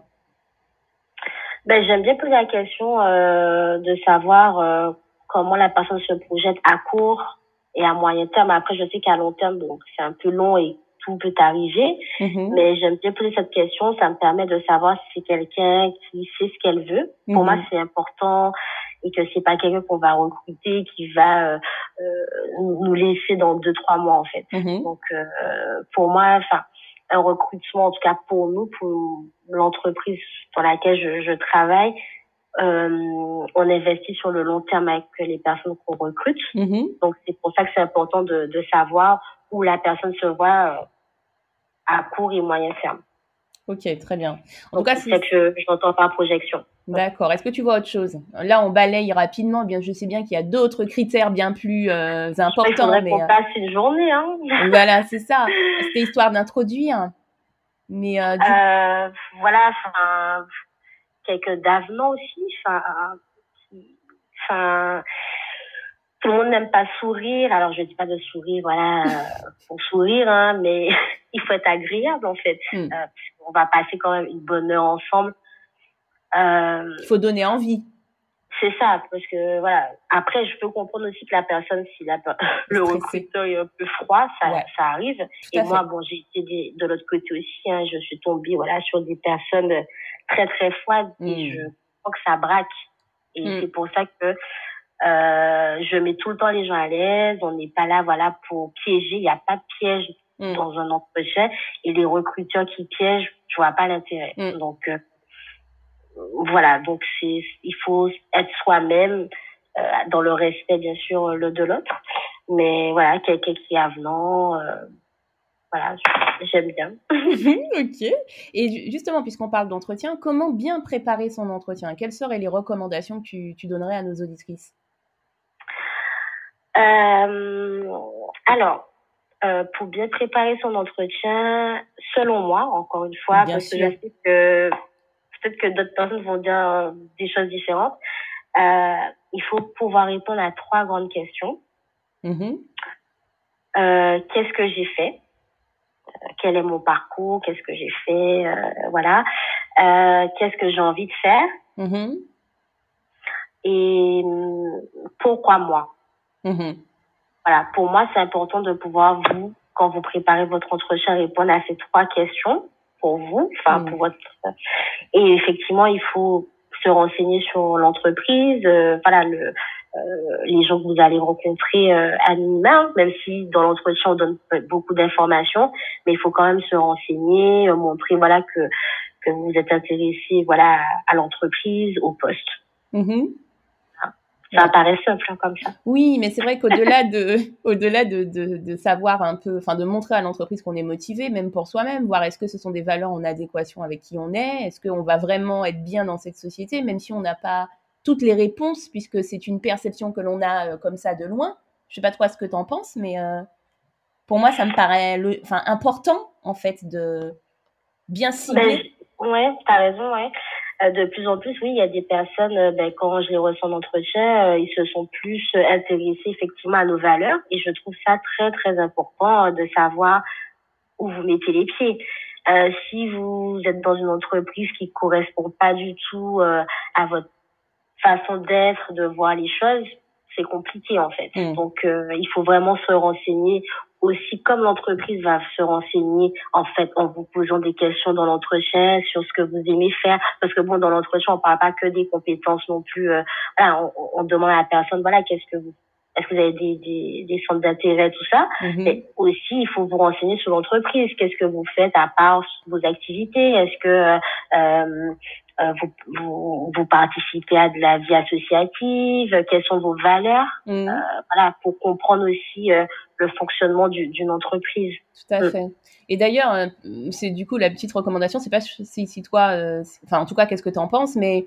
Ben, J'aime bien poser la question de savoir comment la personne se projette à court et à moyen terme. Après, je sais qu'à long terme, donc c'est un peu long et tout peut arriver. Mm-hmm. Mais j'aime bien poser cette question. Ça me permet de savoir si c'est quelqu'un qui sait ce qu'elle veut. Pour moi, mm-hmm. c'est important et que c'est pas quelqu'un qu'on va recruter qui va euh, euh nous laisser dans deux trois mois en fait. Mm-hmm. Donc euh, pour moi, enfin un recrutement en tout cas pour nous, pour l'entreprise dans laquelle je, je travaille, euh, on investit sur le long terme avec les personnes qu'on recrute. Donc c'est pour ça que c'est important de, de savoir où la personne se voit euh, à court et moyen terme. Ok, très bien. En tout cas, c'est que je n'entends pas projection. D'accord. Est-ce que tu vois autre chose? Là, on balaye rapidement. Bien, je sais bien qu'il y a d'autres critères bien plus euh, importants. Il mais qu'on euh, passe une journée. Hein. voilà, c'est ça. C'était histoire d'introduire. Mais euh, euh, voilà, enfin, quelques d'avenants aussi. Enfin, enfin, tout le monde n'aime pas sourire. Alors, je dis pas de sourire, voilà, pour sourire, hein, mais il faut être agréable, en fait. Hmm. Euh, on va passer quand même une bonne heure ensemble. Euh, il faut donner envie. C'est ça, parce que, voilà. Après, je peux comprendre aussi que la personne, si la, le recruteur est un peu froid, ça, ça arrive. Et moi, bon, j'ai été de, l'autre côté aussi, hein, je suis tombée, voilà, sur des personnes très, très froides et hmm. je crois que ça braque. Et hmm. c'est pour ça que, euh, je mets tout le temps les gens à l'aise. On n'est pas là, voilà, pour piéger. Il n'y a pas de piège mm. dans un entretien. Et les recruteurs qui piègent, je vois pas l'intérêt. Mm. Donc euh, voilà. Donc c'est, il faut être soi-même euh, dans le respect, bien sûr, le de l'autre. Mais voilà, quelqu'un qui est avenant. Euh, voilà, j'aime bien. ok. Et justement, puisqu'on parle d'entretien, comment bien préparer son entretien? Quelles seraient les recommandations que tu, tu donnerais à nos auditrices? Alors, euh, pour bien préparer son entretien, selon moi, encore une fois, parce que je sais que peut-être que d'autres personnes vont dire euh, des choses différentes, euh, il faut pouvoir répondre à trois grandes questions. Mm-hmm. qu'est-ce que j'ai fait, quel est mon parcours, qu'est-ce que j'ai fait, voilà, qu'est-ce que j'ai envie de faire? Mm-hmm. Et hum, pourquoi moi? Mm-hmm. Voilà, pour moi, c'est important de pouvoir, vous, quand vous préparez votre entretien, répondre à ces trois questions pour vous, enfin, mm. pour votre... Et effectivement, il faut se renseigner sur l'entreprise, euh, voilà, le, euh, les gens que vous allez rencontrer euh, à minima, même si dans l'entretien on donne beaucoup d'informations, mais il faut quand même se renseigner, montrer voilà que que vous êtes intéressé voilà à l'entreprise, au poste. Mm-hmm. Ça paraît simple hein, comme ça. Oui, mais c'est vrai qu'au-delà de, au-delà de, de, de, savoir un peu, enfin de montrer à l'entreprise qu'on est motivé, même pour soi-même, voir est-ce que ce sont des valeurs en adéquation avec qui on est, est-ce qu'on va vraiment être bien dans cette société, même si on n'a pas toutes les réponses, puisque c'est une perception que l'on a euh, comme ça de loin. Je sais pas toi ce que tu en penses, mais euh, pour moi, ça me paraît le, enfin, important, en fait, de bien cibler. Ben, ouais, tu as raison, ouais. Euh, de plus en plus, oui, il y a des personnes, euh, ben, quand je les reçois en entretien, euh, ils se sont plus intéressés effectivement à nos valeurs et je trouve ça très très important de savoir où vous mettez les pieds. Si vous êtes dans une entreprise qui correspond pas du tout à votre façon d'être, de voir les choses, c'est compliqué en fait. Mm. Donc il faut vraiment se renseigner aussi comme l'entreprise va se renseigner en fait en vous posant des questions dans l'entretien sur ce que vous aimez faire parce que bon dans l'entretien on parle pas que des compétences non plus euh, voilà on, on, demande à la personne voilà qu'est-ce que vous est-ce que vous avez des, des, des centres d'intérêt, tout ça mm-hmm. Mais aussi, il faut vous renseigner sur l'entreprise. Qu'est-ce que vous faites à part vos activités? Est-ce que euh, euh, vous, vous, vous, participez à de la vie associative Quelles sont vos valeurs mm. euh, Voilà, pour comprendre aussi euh, le fonctionnement d'une entreprise. Tout à mm. fait. Et d'ailleurs, c'est du coup la petite recommandation, c'est pas si, si toi, enfin en tout cas, qu'est-ce que tu en penses, mais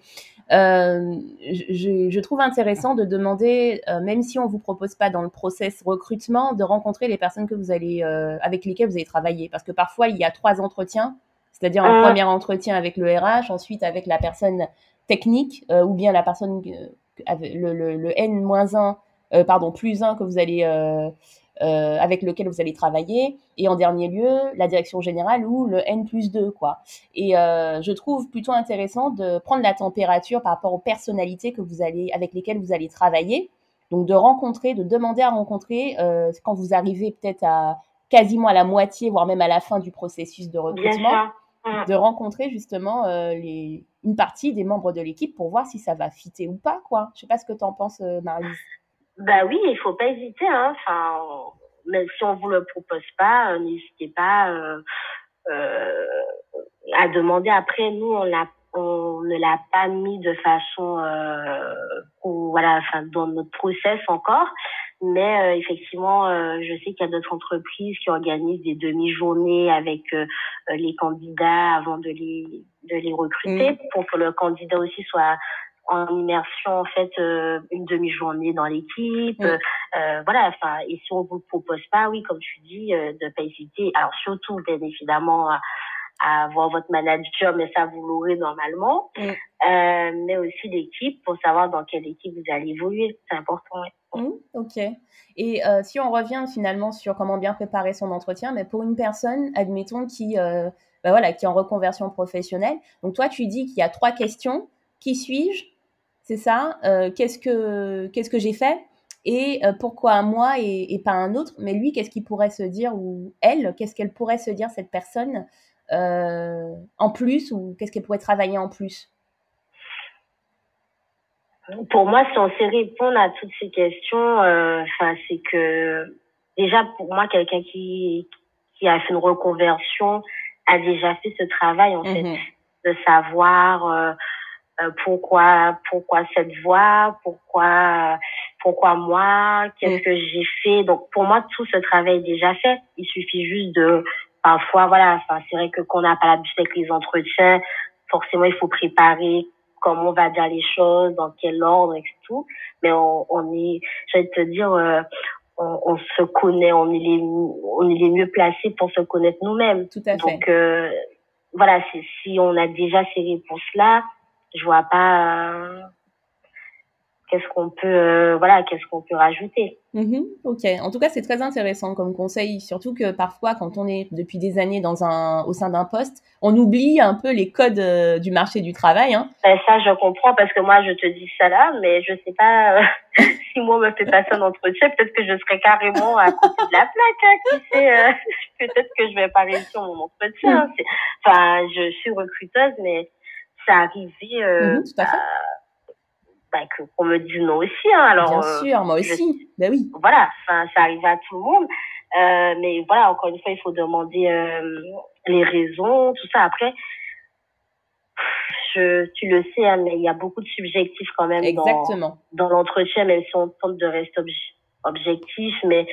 je, je, trouve intéressant de demander, même si on vous propose pas dans le process recrutement, de rencontrer les personnes que vous allez, avec lesquelles vous allez travailler, parce que parfois il y a trois entretiens, c'est-à-dire un premier entretien avec le RH, ensuite avec la personne technique, ou bien la personne le, le, le N-1, pardon, plus 1 que vous allez euh, avec lequel vous allez travailler, et en dernier lieu, la direction générale ou le N plus 2, quoi. Et euh, je trouve plutôt intéressant de prendre la température par rapport aux personnalités que vous allez, avec lesquelles vous allez travailler. Donc de rencontrer, de demander à rencontrer euh, quand vous arrivez peut-être à quasiment à la moitié, voire même à la fin du processus de recrutement, de rencontrer justement euh, les, une partie des membres de l'équipe pour voir si ça va fitter ou pas, quoi. Je sais pas ce que tu en penses, euh, Marie. Bah oui, il faut pas hésiter. Hein. Enfin, même si on vous le propose pas, euh, n'hésitez pas euh, euh, à demander. Après, nous, on l'a, on ne l'a pas mis de façon, euh, voilà, enfin, dans notre process encore. Mais euh, effectivement, je sais qu'il y a d'autres entreprises qui organisent des demi-journées avec les candidats avant de les de les recruter mmh. pour que le candidat aussi soit en immersion en fait euh, une demi-journée dans l'équipe mm. euh, voilà enfin et si on vous propose pas oui comme tu dis euh, de pas hésiter alors surtout bien évidemment à, à voir votre manager mais ça vous l'aurez normalement. Mm. euh, mais aussi l'équipe pour savoir dans quelle équipe vous allez évoluer. C'est important mm, ok. Et euh, si on revient finalement sur comment bien préparer son entretien mais pour une personne admettons qui bah voilà qui est en reconversion professionnelle donc toi tu dis qu'il y a trois questions. Qui suis-je? C'est ça. Euh, qu'est-ce que qu'est-ce que j'ai fait? Et euh, pourquoi moi et, pas un autre? Mais lui, qu'est-ce qu'il pourrait se dire? Ou elle, qu'est-ce qu'elle pourrait se dire cette personne? euh, en plus ou qu'est-ce qu'elle pourrait travailler en plus? Pour moi, si on sait répondre à toutes ces questions, enfin, c'est que déjà pour moi, quelqu'un qui qui a fait une reconversion a déjà fait ce travail en fait mmh de savoir euh, pourquoi pourquoi cette voie, pourquoi pourquoi moi, qu'est-ce mm. que j'ai fait. Donc pour moi tout ce travail est déjà fait. Il suffit juste de parfois voilà, enfin c'est vrai que qu'on n'a pas l'habitude avec les entretiens, forcément il faut préparer comment on va dire les choses, dans quel ordre et tout. Mais on, on est, je vais te dire, euh, on, on, se connaît, on est les, on est les mieux placés pour se connaître nous-mêmes. Tout à fait. Donc euh, voilà, si on a déjà ces réponses là, je vois pas euh, qu'est-ce qu'on peut, euh, voilà, qu'est-ce qu'on peut rajouter. Mm-hmm. ok. En tout cas, c'est très intéressant comme conseil, surtout que parfois, quand on est depuis des années dans un, au sein d'un poste, on oublie un peu les codes euh, du marché du travail. Hein. Ben, ça, je comprends parce que moi, je te dis ça là, mais je sais pas euh, si moi on me fait passer un entretien, peut-être que je serais carrément à côté de la plaque. Hein, qui sait Peut-être que je vais pas réussir mon entretien. Mm. Enfin, je suis recruteuse, mais ça arrivait. Mm-hmm, tout à fait bah, qu'on me dise non aussi. Hein. Alors, Bien euh, sûr, moi aussi. ben oui. Voilà, ça arrive à tout le monde. Euh, mais voilà, encore une fois, il faut demander euh, les raisons, tout ça. Après, je, tu le sais, hein, mais il y a beaucoup de subjectifs quand même Exactement. dans, dans l'entretien, même si on tente de rester objectif, mais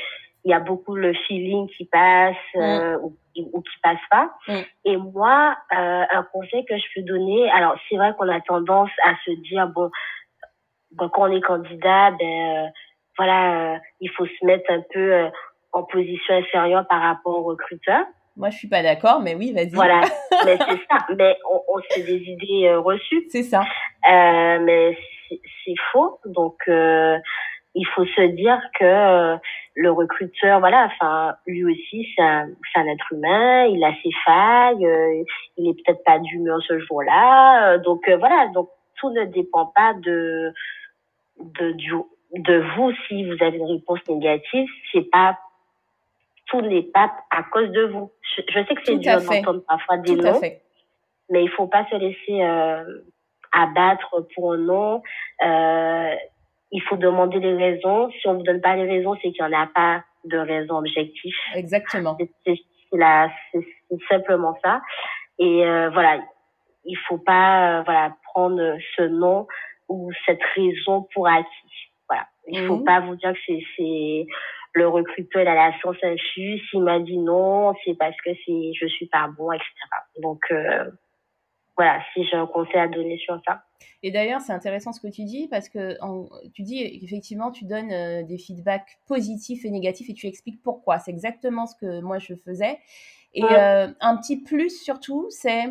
il y a beaucoup le feeling qui passe mm. ou, ou, qui passe pas. Mm. Et moi, un conseil que je peux donner, alors c'est vrai qu'on a tendance à se dire bon, quand on est candidat, ben euh, voilà, euh, il faut se mettre un peu euh, en position inférieure par rapport au recruteur. Moi, je suis pas d'accord, mais oui, vas-y. Voilà, mais c'est ça. Mais on, on c'est des idées reçues. C'est ça. mais c'est faux. Donc, il faut se dire que le recruteur, voilà, enfin, lui aussi, c'est un, un, être humain. Il a ses failles. il est peut-être pas d'humeur ce jour-là. donc voilà. Donc tout ne dépend pas de de, de vous si vous avez une réponse négative, c'est pas tout n'est pas à cause de vous. Je, sais que c'est dur d'entendre parfois des noms, mais il faut pas se laisser euh, abattre pour un nom. Euh, il faut demander les raisons. Si on vous donne pas les raisons, c'est qu'il n'y en a pas de raison objective. Exactement. C'est simplement ça. Et euh, voilà, il faut pas euh, voilà prendre ce nom ou cette raison pour acquis. Voilà. Il faut mhm. pas vous dire que c'est, c'est le recruteur, il a la science infuse. S'il m'a dit non, c'est parce que c'est, je suis pas bon, etc. Donc, euh, voilà, si j'ai un conseil à donner sur ça. Et d'ailleurs, c'est intéressant ce que tu dis parce que tu dis effectivement, tu donnes euh, des feedbacks positifs et négatifs et tu expliques pourquoi. C'est exactement ce que moi je faisais. Et euh, un petit plus surtout, c'est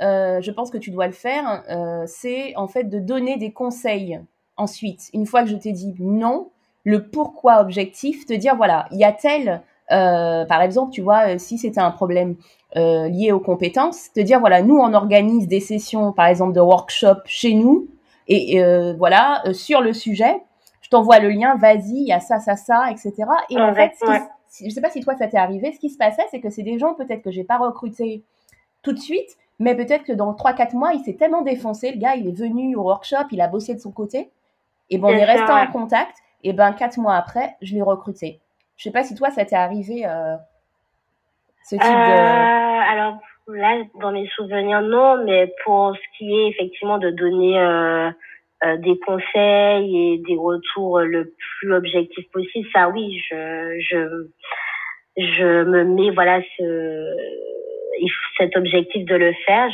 euh, je pense que tu dois le faire, euh, c'est en fait de donner des conseils ensuite. Une fois que je t'ai dit non, le pourquoi objectif, te dire voilà, il y a tel, euh, par exemple, tu vois, si c'était un problème lié aux compétences, te dire voilà, nous on organise des sessions, par exemple, de workshop chez nous, et voilà, sur le sujet, je t'envoie le lien, vas-y, il y a ça, ça, ça, etc. Et en fait, je ne sais pas si toi ça t'est arrivé, ce qui se passait, c'est que c'est des gens peut-être que j'ai pas recruté tout de suite, mais peut-être que dans 3-4 mois, il s'est tellement défoncé, le gars, il est venu au workshop, il a bossé de son côté. Et bon, on est resté en contact. Et ben, 4 mois après, je l'ai recruté. Je sais pas si toi, ça t'est arrivé, euh, ce type de... Euh, alors, là, dans mes souvenirs, non, mais pour ce qui est effectivement de donner euh, des conseils et des retours le plus objectif possible, ça oui, je, je, je me mets, voilà, ce cet objectif de le faire,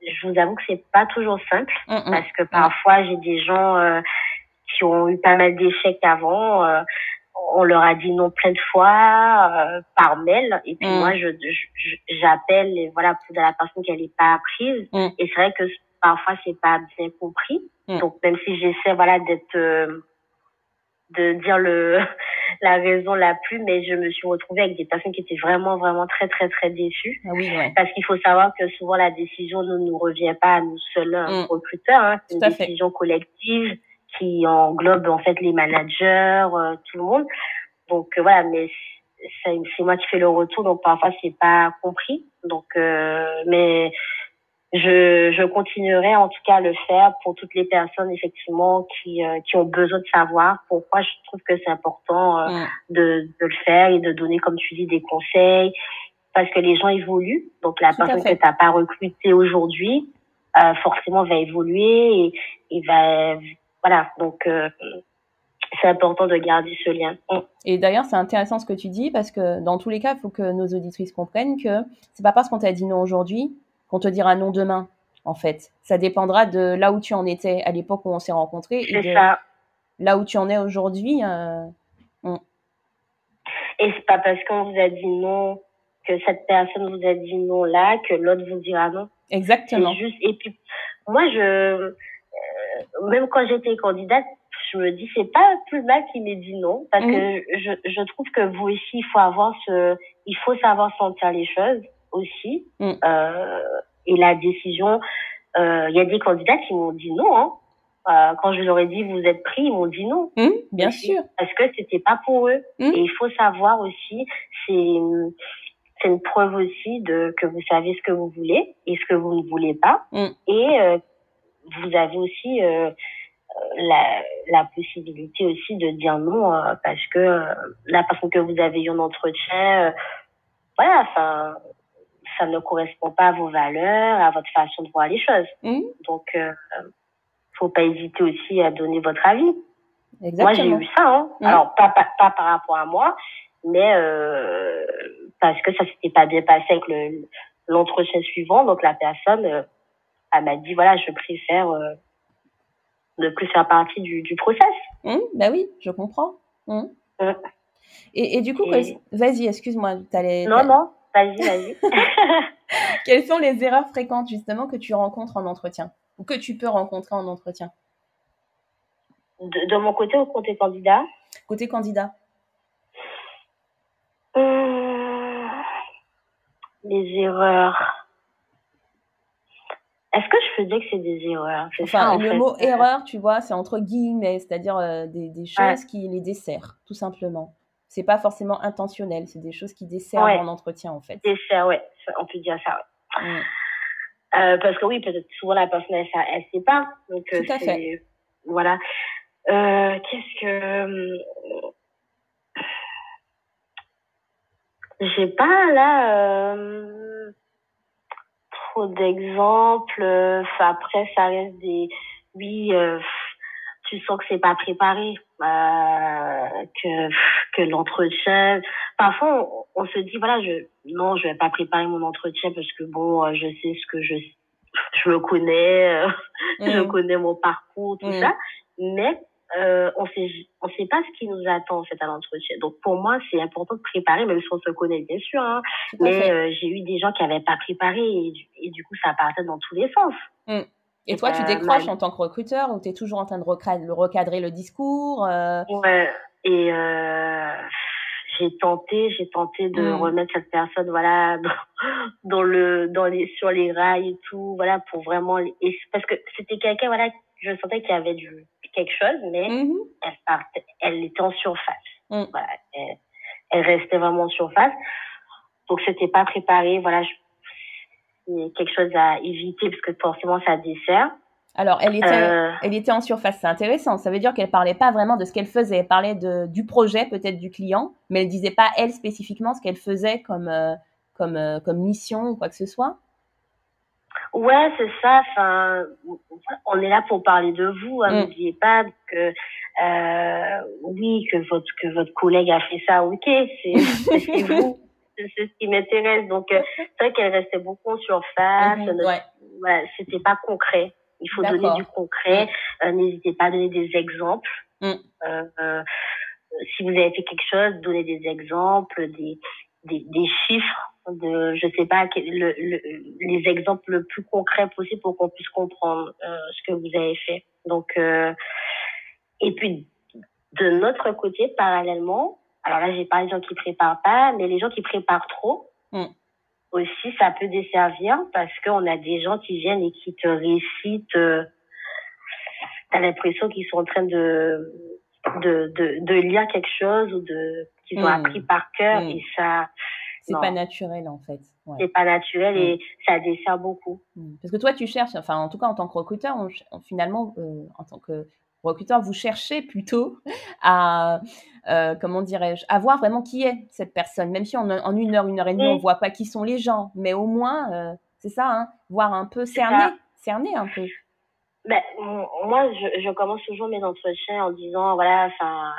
je, vous avoue que c'est pas toujours simple mm, mm. parce que parfois j'ai des gens euh, qui ont eu pas mal d'échecs avant. Euh, on leur a dit non plein de fois euh, par mail et puis mm. moi je j'appelle et voilà pour la personne qui n'est pas apprise et c'est vrai que parfois c'est pas bien compris donc même si j'essaie voilà d'être de dire le la raison la plus, mais je me suis retrouvée avec des personnes qui étaient vraiment, vraiment très, très, très déçues. Ah oui, Parce qu'il faut savoir que souvent la décision ne nous revient pas à nous seuls, un mm. recruteur. Hein. C'est une décision collective qui englobe en fait les managers, euh, tout le monde. Donc euh, voilà, mais c'est moi qui fais le retour, donc parfois c'est pas compris. Donc, euh, mais je, je continuerai en tout cas à le faire pour toutes les personnes effectivement qui, euh, qui ont besoin de savoir pourquoi je trouve que c'est important euh, de, de le faire et de donner, comme tu dis, des conseils parce que les gens évoluent. Donc la personne que tu n'as pas recrutée aujourd'hui, euh, forcément va évoluer et, et va voilà donc euh, c'est important de garder ce lien. Mm. Et d'ailleurs, c'est intéressant ce que tu dis parce que dans tous les cas, il faut que nos auditrices comprennent que c'est pas parce qu'on t'a dit non aujourd'hui qu'on te dira non demain, en fait. Ça dépendra de là où tu en étais à l'époque où on s'est rencontrés et de ça. là où tu en es aujourd'hui. Euh, et c'est pas parce qu'on vous a dit non que cette personne vous a dit non là que l'autre vous dira non. Exactement. Juste, et puis, moi, je, euh, même quand j'étais candidate, je me dis c'est pas plus mal qu'il m'ait dit non parce que mhm. je, je trouve que vous aussi il faut avoir ce il faut savoir sentir les choses aussi mhm. euh, et la décision euh, il y a des candidats qui m'ont dit non hein. Euh, quand je leur ai dit vous êtes pris ils m'ont dit non. Mhm, bien sûr. parce que c'était pas pour eux. Et il faut savoir aussi c'est c'est une preuve aussi de que vous savez ce que vous voulez et ce que vous ne voulez pas. Et euh, vous avez aussi euh, la, la possibilité aussi de dire non euh, parce que euh, la personne que vous avez eu en entretien, euh, voilà, ça, ça ne correspond pas à vos valeurs, à votre façon de voir les choses. Mmh. Donc, euh, faut pas hésiter aussi à donner votre avis. Exactement. Moi, j'ai eu ça. Hein. Mmh. Alors, pas, pas, pas, par rapport à moi, mais euh, parce que ça s'était pas bien passé avec le l'entretien suivant. Donc, la personne, elle m'a dit, voilà, je préfère de plus faire partie du, du process. Mmh, bah oui, je comprends. Mmh. Et, et, du coup, vas-y, excuse-moi. Non, non, vas-y, vas-y. Quelles sont les erreurs fréquentes justement que tu rencontres en entretien ou que tu peux rencontrer en entretien? De, de, mon côté ou côté candidat? Côté candidat. Hum, les erreurs. Est-ce que je faisais que c'est des erreurs? Enfin, le mot erreur, tu vois, c'est entre guillemets, c'est-à-dire euh, des, des, choses qui les desserrent, tout simplement. C'est pas forcément intentionnel, c'est des choses qui desservent en entretien, en fait. Desservent, ouais, on peut dire ça, ouais. Mm. Euh, parce que oui, peut-être souvent la personne, elle, elle sait pas. Donc, euh, tout à fait. Voilà. Euh, Qu'est-ce que... J'ai pas là... Euh trop d'exemples. Après, ça reste des, oui, tu sens que c'est pas préparé, que que l'entretien. Parfois, on, se dit voilà, je non, je vais pas préparer mon entretien parce que bon, je sais ce que je je me connais, je mm. connais mon parcours, tout mm. ça. Mais euh, on sait on sait pas ce qui nous attend en fait à l'entretien. Donc pour moi c'est important de préparer même si on se connaît bien sûr. Hein. mais euh, j'ai eu des gens qui avaient pas préparé et, du coup ça partait dans tous les sens. Mmh. Et, toi tu décroches en tant que recruteur ou tu es toujours en train de recadrer, recadrer le discours euh? Ouais. Et j'ai tenté j'ai tenté de mmh. remettre cette personne voilà dans, le dans les sur les rails et tout voilà pour vraiment et parce que c'était quelqu'un voilà je sentais qu'il y avait du quelque chose, mais mm-hmm. elle, partait, elle était en surface. Mm. Voilà, elle, restait vraiment en surface. Donc, c'était pas préparé. Voilà, je, quelque chose à éviter parce que forcément, ça dessert. Alors, elle était, euh... elle était en surface, c'est intéressant. Ça veut dire qu'elle parlait pas vraiment de ce qu'elle faisait. Elle parlait de, du projet, peut-être du client, mais elle disait pas, elle, spécifiquement, ce qu'elle faisait comme, euh, comme, euh, comme mission ou quoi que ce soit. Ouais, c'est ça. Enfin, on est là pour parler de vous. Hein, mm. N'oubliez pas que oui, que votre que votre collègue a fait ça. Ok, c'est vous. C'est ce qui m'intéresse. Donc, c'est vrai qu'elle restait beaucoup en surface. Mm-hmm, ouais. ouais C'était pas concret. Il faut donner du concret. Euh, N'hésitez pas à donner des exemples. Mm. Euh, euh, si vous avez fait quelque chose, donnez des exemples, des, des, des chiffres de, je sais pas, le, le, les exemples le plus concrets possible pour qu'on puisse comprendre euh, ce que vous avez fait. Donc, euh, et puis de notre côté, parallèlement, alors là, j'ai pas les gens qui préparent pas, mais les gens qui préparent trop, mm. Aussi, ça peut desservir parce qu'on a des gens qui viennent et qui te récitent. Euh, T'as l'impression qu'ils sont en train de, de, de, de lire quelque chose ou de qu'ils ont mm. appris par cœur mm. et ça c'est pas naturel en fait. Ouais. C'est pas naturel et ça dessert beaucoup. Parce que toi, tu cherches, enfin en tout cas en tant que recruteur, on, finalement, euh, en tant que recruteur, vous cherchez plutôt à, euh, comment dirais-je, à voir vraiment qui est cette personne. Même si en, en une heure, une heure et demie, on voit pas qui sont les gens, mais au moins, euh, c'est ça, hein, voir un peu, cerner, cerner un peu. Ben, moi, je, je commence toujours mes entretiens en disant, voilà, enfin,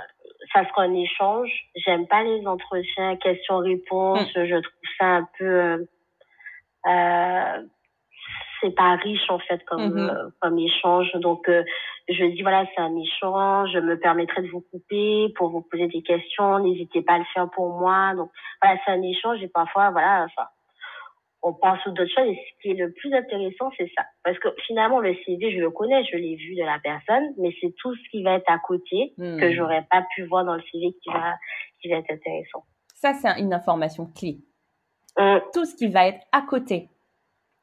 ça sera un échange. J'aime pas les entretiens questions-réponses. Mm. Je trouve ça un peu, euh, euh, c'est pas riche en fait comme mm-hmm. euh, comme échange. Donc euh, je dis voilà c'est un échange. Je me permettrai de vous couper pour vous poser des questions. N'hésitez pas à le faire pour moi. Donc voilà c'est un échange et parfois voilà enfin on part sur d'autres choses. Et ce qui est le plus intéressant, c'est ça. Parce que finalement, le CV, je le connais, je l'ai vu de la personne, mais c'est tout ce qui va être à côté Hmm. que j'aurais pas pu voir dans le CV qui va, qui va être intéressant. Ça, c'est une information clé. Hum, Tout ce qui va être à côté.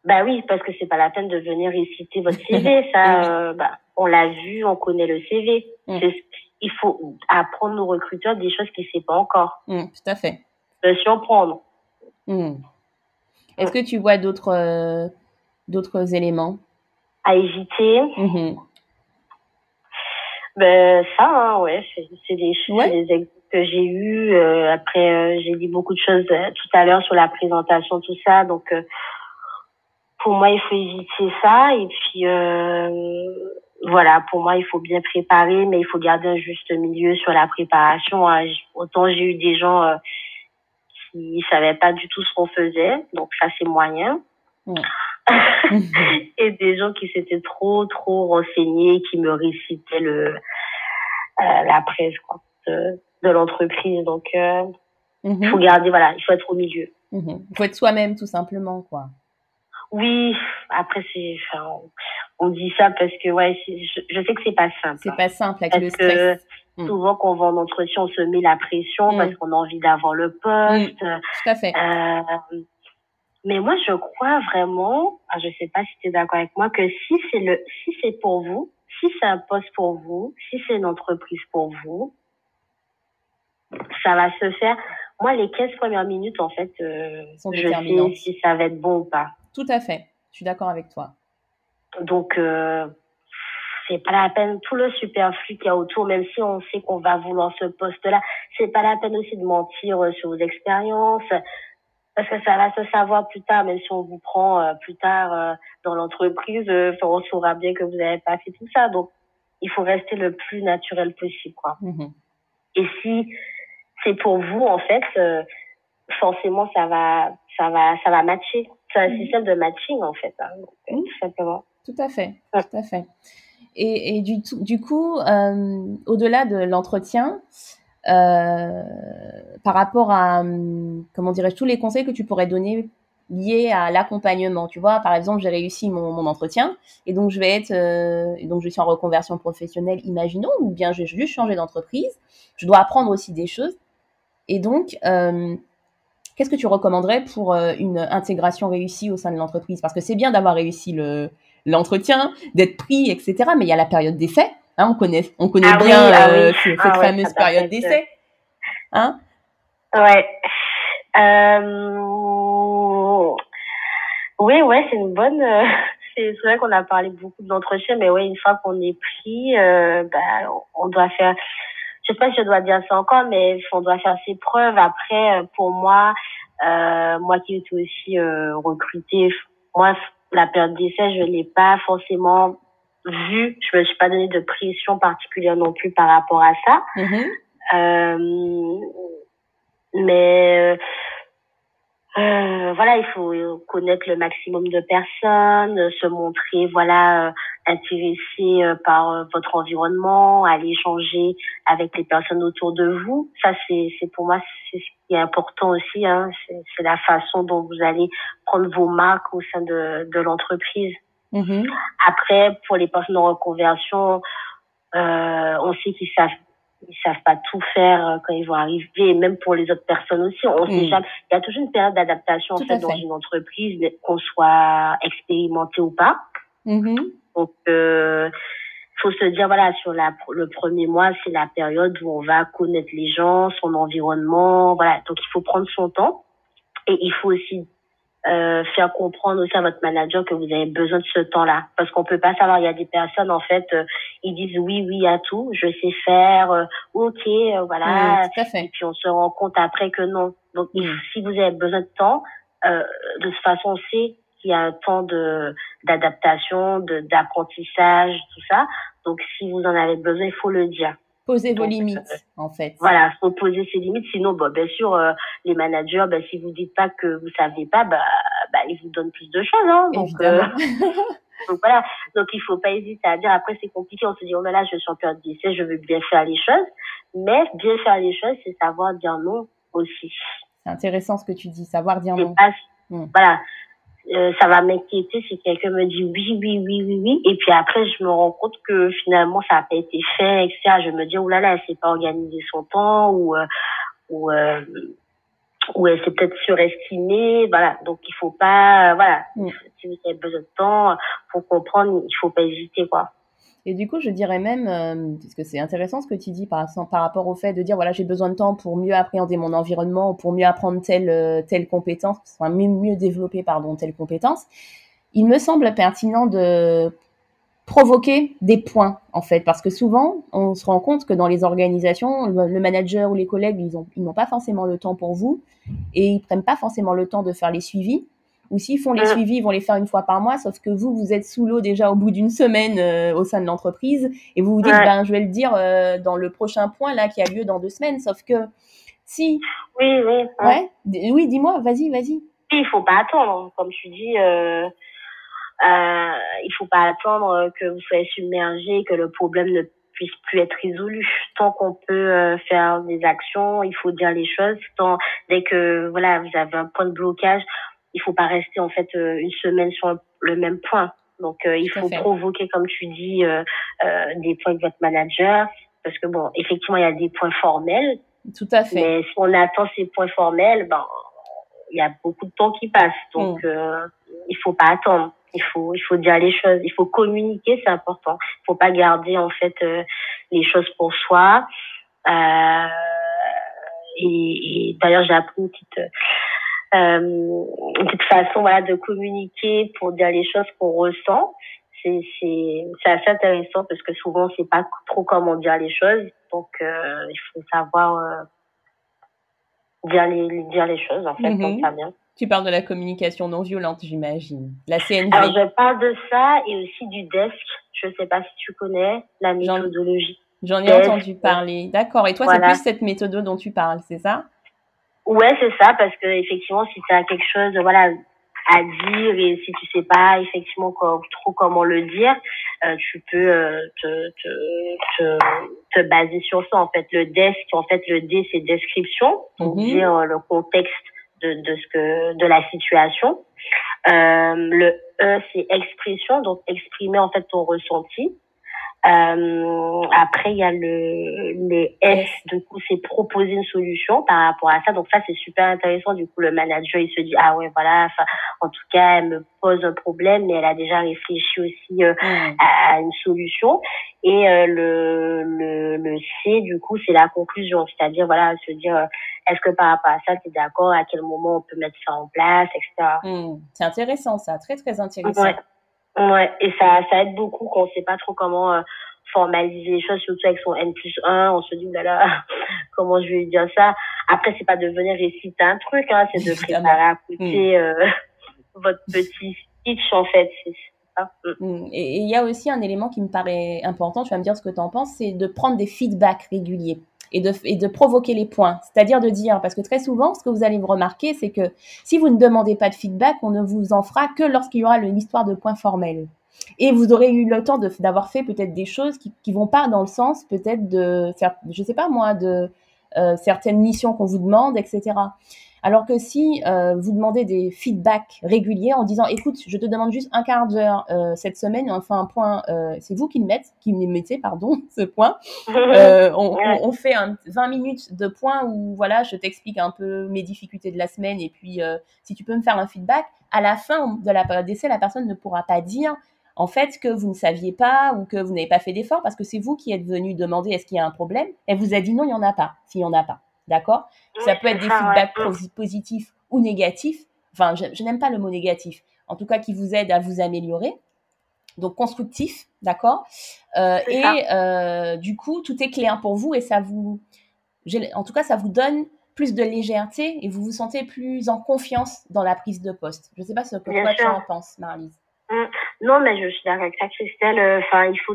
Bah oui, parce que c'est pas la peine de venir réciter votre CV. Ça, euh, bah, on l'a vu, on connaît le CV. Mm. Il faut apprendre nos recruteurs des choses qu'ils ne savent pas encore. Hmm, tout à fait. Le surprendre. Hmm. Est-ce que tu vois d'autres euh, d'autres éléments? À éviter. Mhm. Ben ça, hein, ouais, c'est des, Ouais. exemples que j'ai eu. euh, après, euh, j'ai dit beaucoup de choses euh, tout à l'heure sur la présentation, tout ça. Donc, euh, pour moi, il faut éviter ça. Et puis, euh, voilà, pour moi, il faut bien préparer, mais il faut garder un juste milieu sur la préparation. hein. Autant j'ai eu des gens euh, qui savaient pas du tout ce qu'on faisait, donc ça c'est moyen. Ouais. et des gens qui s'étaient trop trop renseignés, qui me récitaient le euh, la presse quoi, de, de l'entreprise. Donc euh, il Mhm. faut garder voilà, il faut être au milieu. Mhm. Il faut être soi-même, tout simplement, quoi. Oui, après c'est enfin, on, dit ça parce que ouais, je, je sais que c'est pas simple. C'est hein. pas simple avec Parce le que. Mm. souvent quand on va en entretien, on se met la pression Mm. parce qu'on a envie d'avoir le poste. Tout à fait. Euh, mais moi, je crois vraiment, ah, je sais pas si tu es d'accord avec moi, que si c'est le, si c'est pour vous, si c'est un poste pour vous, si c'est une entreprise pour vous, ça va se faire. Moi, les 15 premières minutes, en fait, euh, je sais si ça va être bon ou pas. Tout à fait. Je suis d'accord avec toi. Donc, euh, c'est pas la peine, tout le superflu qu'il y a autour, même si on sait qu'on va vouloir ce poste-là, c'est pas la peine aussi de mentir euh, sur vos expériences, parce que ça va se savoir plus tard, même si on vous prend euh, plus tard euh, dans l'entreprise, euh, on saura bien que vous n'avez pas fait tout ça. Donc, il faut rester le plus naturel possible, quoi. Mhm. Et si c'est pour vous, en fait, euh, forcément, ça va, ça va, ça va matcher. C'est un Mhm. système de matching, en fait, hein, donc, euh, Mhm. tout simplement. Tout à fait. Ouais. Tout à fait. Et, et du, coup, euh, au-delà de l'entretien, euh, par rapport à, hum, comment dirais-je, tous les conseils que tu pourrais donner liés à l'accompagnement. Tu vois, par exemple, j'ai réussi mon, mon entretien et donc je vais être, euh, donc je suis en reconversion professionnelle, imaginons, ou bien j'ai juste changé d'entreprise. Je dois apprendre aussi des choses. Et donc, qu'est-ce que tu recommanderais pour euh, une intégration réussie au sein de l'entreprise? Parce que c'est bien d'avoir réussi le l'entretien, d'être pris, etc. Mais il y a la période d'essai. Hein, on connaît, on connaît Ah oui, bien ah euh, oui. cette Ah fameuse période d'essai. Hein? Ouais. Euh... Oui, ouais, c'est une bonne. C'est c'est vrai qu'on a parlé beaucoup de l'entretien, mais ouais, une fois qu'on est pris, euh, bah, on doit faire. Je sais pas si je dois dire ça encore, mais on doit faire ses preuves. Après, euh, pour moi, euh, moi qui étais aussi euh, recrutée, moi la période d'essai, je l'ai pas forcément vue. Je me suis pas donné de pression particulière non plus par rapport à ça. Mhm. Euh, mais euh, euh, voilà, il faut connaître le maximum de personnes, euh, se montrer voilà euh, intéressé euh, par euh, votre environnement, aller échanger avec les personnes autour de vous. Ça c'est c'est pour moi c'est ce qui est important aussi. Hein. C'est c'est la façon dont vous allez prendre vos marques au sein de de l'entreprise. Mhm. Après, pour les personnes en reconversion, euh, on sait qu'ils savent ils savent pas tout faire euh, quand ils vont arriver, et même pour les autres personnes aussi. On sait Mm. jamais. Il y a toujours une période d'adaptation en fait dans fait. une entreprise, qu'on soit expérimenté ou pas. Mhm. Donc, euh, faut se dire voilà sur la le premier mois, c'est la période où on va connaître les gens, son environnement, voilà. Donc, il faut prendre son temps et il faut aussi euh, faire comprendre aussi à votre manager que vous avez besoin de ce temps-là. Parce qu'on peut pas savoir, il y a des personnes, en fait, euh, ils disent oui, oui à tout, je sais faire, euh, ok, euh, voilà. Mm, tout à Et puis on se rend compte après que non. Donc Mm. si vous avez besoin de temps, euh, de toute façon, on sait qu'il y a un temps de d'adaptation, de d'apprentissage, tout ça. Donc si vous en avez besoin, il faut le dire. Posez vos limites, euh, en fait. Voilà, faut poser ses limites. Sinon, bah, bien sûr, euh, les managers, bah, si vous dites pas que vous savez pas, bah, bah, ils vous donnent plus de choses. Hein, donc, euh, donc voilà. Donc il faut pas hésiter à dire. Après, c'est compliqué. On se dit, oh là là, je suis en période d'essai, je veux bien faire les choses. Mais bien faire les choses, c'est savoir dire non aussi. C'est intéressant ce que tu dis, savoir dire non. pas, Mm. voilà. Euh, ça va m'inquiéter si quelqu'un me dit oui, oui, oui, oui, oui. Et puis après, je me rends compte que finalement, ça n'a pas été fait, etc. Je me dis, oh là là, elle s'est pas organisé son temps ou, euh, ou, euh, ou elle s'est peut-être surestimée. Voilà. Donc, il faut pas, voilà. Mm. Si vous avez besoin de temps pour comprendre, il faut pas hésiter, quoi. Et du coup, je dirais même, euh, parce que c'est intéressant ce que tu dis par, rapport au fait de dire, voilà, j'ai besoin de temps pour mieux appréhender mon environnement, pour mieux apprendre telle, euh, telle compétence, enfin, mieux, développer, pardon, telle compétence. Il me semble pertinent de provoquer des points, en fait, parce que souvent, on se rend compte que dans les organisations, le manager ou les collègues, ils n'ont pas forcément le temps pour vous et ils prennent pas forcément le temps de faire les suivis ou s'ils font les suivis, ils vont les faire une fois par mois, sauf que vous, vous êtes sous l'eau déjà au bout d'une semaine euh, au sein de l'entreprise, et vous vous dites, ben, je vais le dire euh, dans le prochain point là qui a lieu dans deux semaines, sauf que si. Oui, oui. Ouais. Oui, dis-moi, vas-y, vas-y. Il faut pas attendre, comme tu dis. Euh, euh, il faut pas attendre que vous soyez submergé, que le problème ne puisse plus être résolu. Tant qu'on peut euh, faire des actions, il faut dire les choses. Tant dès que voilà, vous avez un point de blocage, il faut pas rester en fait euh, une semaine sur le même point. Donc euh, il faut provoquer, comme tu dis, euh, des points de votre manager, parce que bon, effectivement, il y a des points formels. Tout à fait. Mais si on attend ces points formels, ben il y a beaucoup de temps qui passe. Donc mm. il faut pas attendre. Il faut il faut dire les choses. Il faut communiquer, c'est important. Il faut pas garder en fait les choses pour soi. Euh, et, et d'ailleurs, j'ai appris une petite euh, petite façon voilà, de communiquer pour dire les choses qu'on ressent. C'est, c'est, c'est assez intéressant parce que souvent, c'est pas trop comment dire les choses. Donc, euh, il faut savoir euh, dire, les, dire les choses, en fait, mm ça bien. Tu parles de la communication non violente, j'imagine. La CNV. Alors, je parle de ça et aussi du DESC. Je sais pas si tu connais la méthodologie. J'en ai entendu parler. D'accord. Et toi, c'est plus cette méthode dont tu parles, c'est ça? Ouais, c'est ça, parce que effectivement, si tu as quelque chose, voilà, à dire et si tu sais pas effectivement trop comment le dire, euh, tu peux euh, te, te, te, te, baser sur ça. En fait, le desk, en fait, le D, c'est description, donc mhm. dire euh, le contexte de, de ce que de la situation. Euh, le E, c'est expression, donc exprimer en fait ton ressenti. Euh, après, il y a le, le S, du coup, c'est proposer une solution par rapport à ça. Donc ça, c'est super intéressant. Du coup, le manager, il se dit, ah ouais, voilà, en tout cas, elle me pose un problème, mais elle a déjà réfléchi aussi euh, à une solution. Et euh, le, le, le C, du coup, c'est la conclusion. C'est-à-dire, voilà, se dire, euh, est-ce que par rapport à ça, tu es d'accord? À quel moment on peut mettre ça en place, etc. Mmh. C'est intéressant, ça. Très, très intéressant. Ouais, et ça, ça aide beaucoup quand on sait pas trop comment euh, formaliser les choses, surtout avec son N plus 1. On se dit, là là, comment je vais dire ça? Après, c'est pas de venir réciter un truc, hein, c'est de préparer à côté mm. euh, votre petit speech, en fait. C'est ça. Mm. Mm. Et il y a aussi un élément qui me paraît important, tu vas me dire ce que tu en penses, c'est de prendre des feedbacks réguliers et de, et de provoquer les points. C'est-à-dire de dire, parce que très souvent, ce que vous allez vous remarquer, c'est que si vous ne demandez pas de feedback, on ne vous en fera que lorsqu'il y aura une histoire de points formels. Et vous aurez eu le temps d'avoir fait peut-être des choses qui, qui vont pas dans le sens peut-être de, je sais pas moi, de euh, certaines missions qu'on vous demande, etc. Alors que si euh, vous demandez des feedbacks réguliers en disant, écoute, je te demande juste un quart d'heure euh, cette semaine, on fait un point, euh, c'est vous qui le mettez, qui me mettez, pardon, ce point. Euh, on, on, on, fait un, 20 minutes de points où voilà, je t'explique un peu mes difficultés de la semaine et puis euh, si tu peux me faire un feedback, à la fin de la période d'essai, la personne ne pourra pas dire en fait que vous ne saviez pas ou que vous n'avez pas fait d'effort parce que c'est vous qui êtes venu demander est-ce qu'il y a un problème? Elle vous a dit non, il n'y en a pas, s'il n'y en a pas. D'accord? Ça peut être des feedbacks positifs ou négatifs. Enfin, je, n'aime pas le mot négatif. En tout cas, qui vous aide à vous améliorer. Donc, constructif, d'accord? Euh, Et euh, du coup, tout est clair pour vous et ça vous... En tout cas, ça vous donne plus de légèreté et vous vous sentez plus en confiance dans la prise de poste. Je ne sais pas ce que toi tu en penses, Marlise. Mmh. Non, mais je suis d'accord avec ça, Christelle. Euh, enfin, il faut.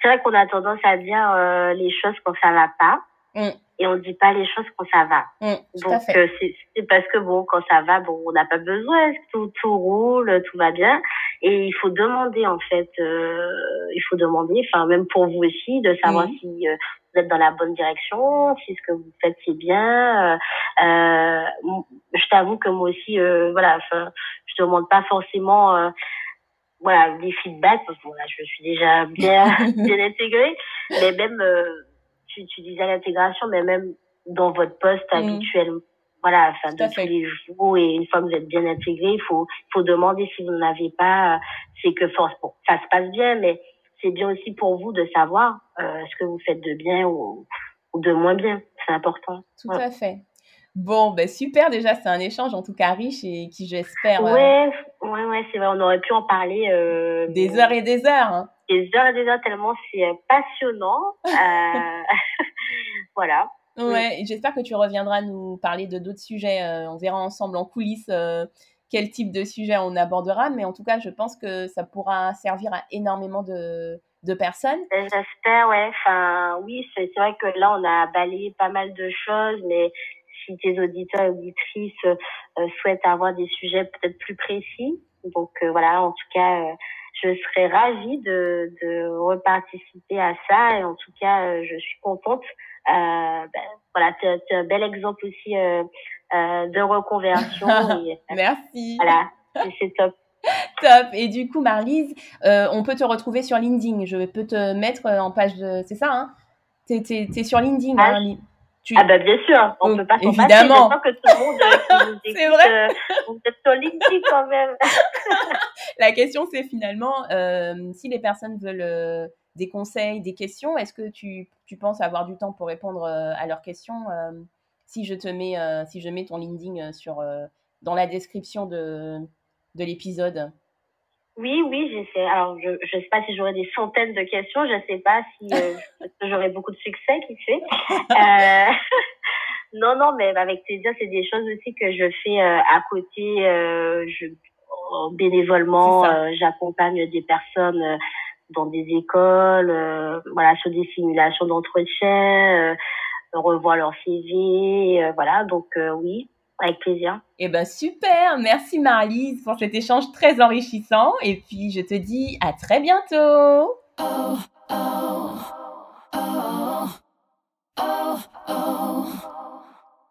C'est vrai qu'on a tendance à dire euh, les choses quand ça va pas. Mmh et on dit pas les choses quand ça va. Mm, Donc euh, c'est parce que bon quand ça va bon on n'a pas besoin tout tout roule tout va bien? Et il faut demander en fait euh, il faut demander enfin même pour vous aussi de savoir mm. si euh, vous êtes dans la bonne direction, si ce que vous faites c'est bien. Euh, je t'avoue que moi aussi, euh, voilà, je demande pas forcément euh, voilà des feedbacks parce que voilà, je suis déjà bien bien intégrée, mais même euh, tu, tu disais l'intégration, mais même dans votre poste mmh. habituel, voilà, enfin de tous les jours et une fois que vous êtes bien intégré, il faut faut demander si vous n'en avez pas, c'est que force bon, ça se passe bien, mais c'est bien aussi pour vous de savoir euh, ce que vous faites de bien ou, ou de moins bien. C'est important. Tout à fait. Bon, ben super, déjà, c'est un échange en tout cas riche et qui, j'espère. Euh, ouais, ouais, ouais, c'est vrai, on aurait pu en parler. Euh, des heures et des heures. Hein. Des heures et des heures, tellement c'est passionnant. voilà. Ouais, j'espère que tu reviendras nous parler de d'autres sujets. on verra ensemble en coulisses quel type de sujet on abordera, mais en tout cas, je pense que ça pourra servir à énormément de, de personnes. J'espère, ouais. Enfin, oui, c'est vrai que là, on a balayé pas mal de choses, mais si tes auditeurs et auditrices euh, souhaitent avoir des sujets peut-être plus précis, donc euh, voilà, en tout cas, euh, je serais ravie de, de reparticiper à ça et en tout cas, je suis contente. Ben, voilà, c'est un bel exemple aussi euh, de reconversion. et, Merci. Voilà, c'est top. Top. Et du coup, Marlise, euh, on peut te retrouver sur LinkedIn. Je peux te mettre en page de. C'est ça, hein? T'es es, sur LinkedIn. Ah, hein, tu... ah bah bien sûr, on oh, peut pas s'en Évidemment. que tout le monde euh, C'est vrai. peut être sur LinkedIn quand même. La question, c'est finalement, si les personnes veulent des conseils, des questions, est-ce que tu, tu, penses avoir du temps pour répondre à leurs questions si je te mets, euh, si je mets ton LinkedIn euh, sur, euh, dans la description de, de l'épisode? Oui, oui, j'essaie. Alors, je ne sais pas si j'aurai des centaines de questions, je ne sais pas si j'aurai beaucoup de succès, qui fait. non, non, mais avec plaisir, c'est des choses aussi que je fais à côté. je, bénévolement, j'accompagne des personnes dans des écoles, voilà, sur des simulations d'entretien revoir leur CV, euh, voilà. Donc euh, oui, avec plaisir. Eh ben super, merci Marlise pour cet échange très enrichissant et puis je te dis à très bientôt.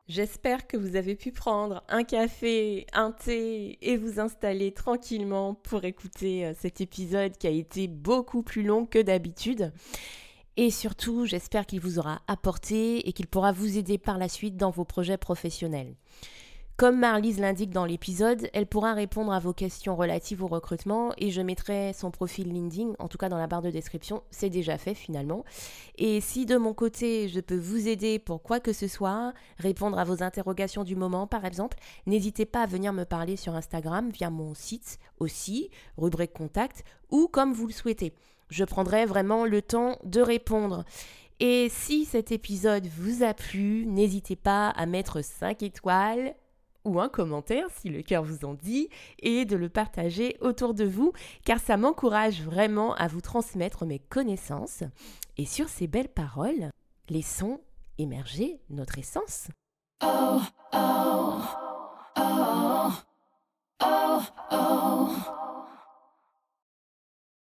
J'espère que vous avez pu prendre un café, un thé et vous installer tranquillement pour écouter euh, cet épisode qui a été beaucoup plus long que d'habitude. Et surtout, j'espère qu'il vous aura apporté et qu'il pourra vous aider par la suite dans vos projets professionnels. Comme Marlise l'indique dans l'épisode, elle pourra répondre à vos questions relatives au recrutement et je mettrai son profil LinkedIn, en tout cas dans la barre de description, c'est déjà fait finalement. Et si de mon côté je peux vous aider pour quoi que ce soit, répondre à vos interrogations du moment par exemple, n'hésitez pas à venir me parler sur Instagram via mon site aussi, rubrique contact, ou comme vous le souhaitez je prendrai vraiment le temps de répondre. Et si cet épisode vous a plu, n'hésitez pas à mettre 5 étoiles ou un commentaire si le cœur vous en dit et de le partager autour de vous car ça m'encourage vraiment à vous transmettre mes connaissances. Et sur ces belles paroles, laissons émerger notre essence. Oh, oh, oh,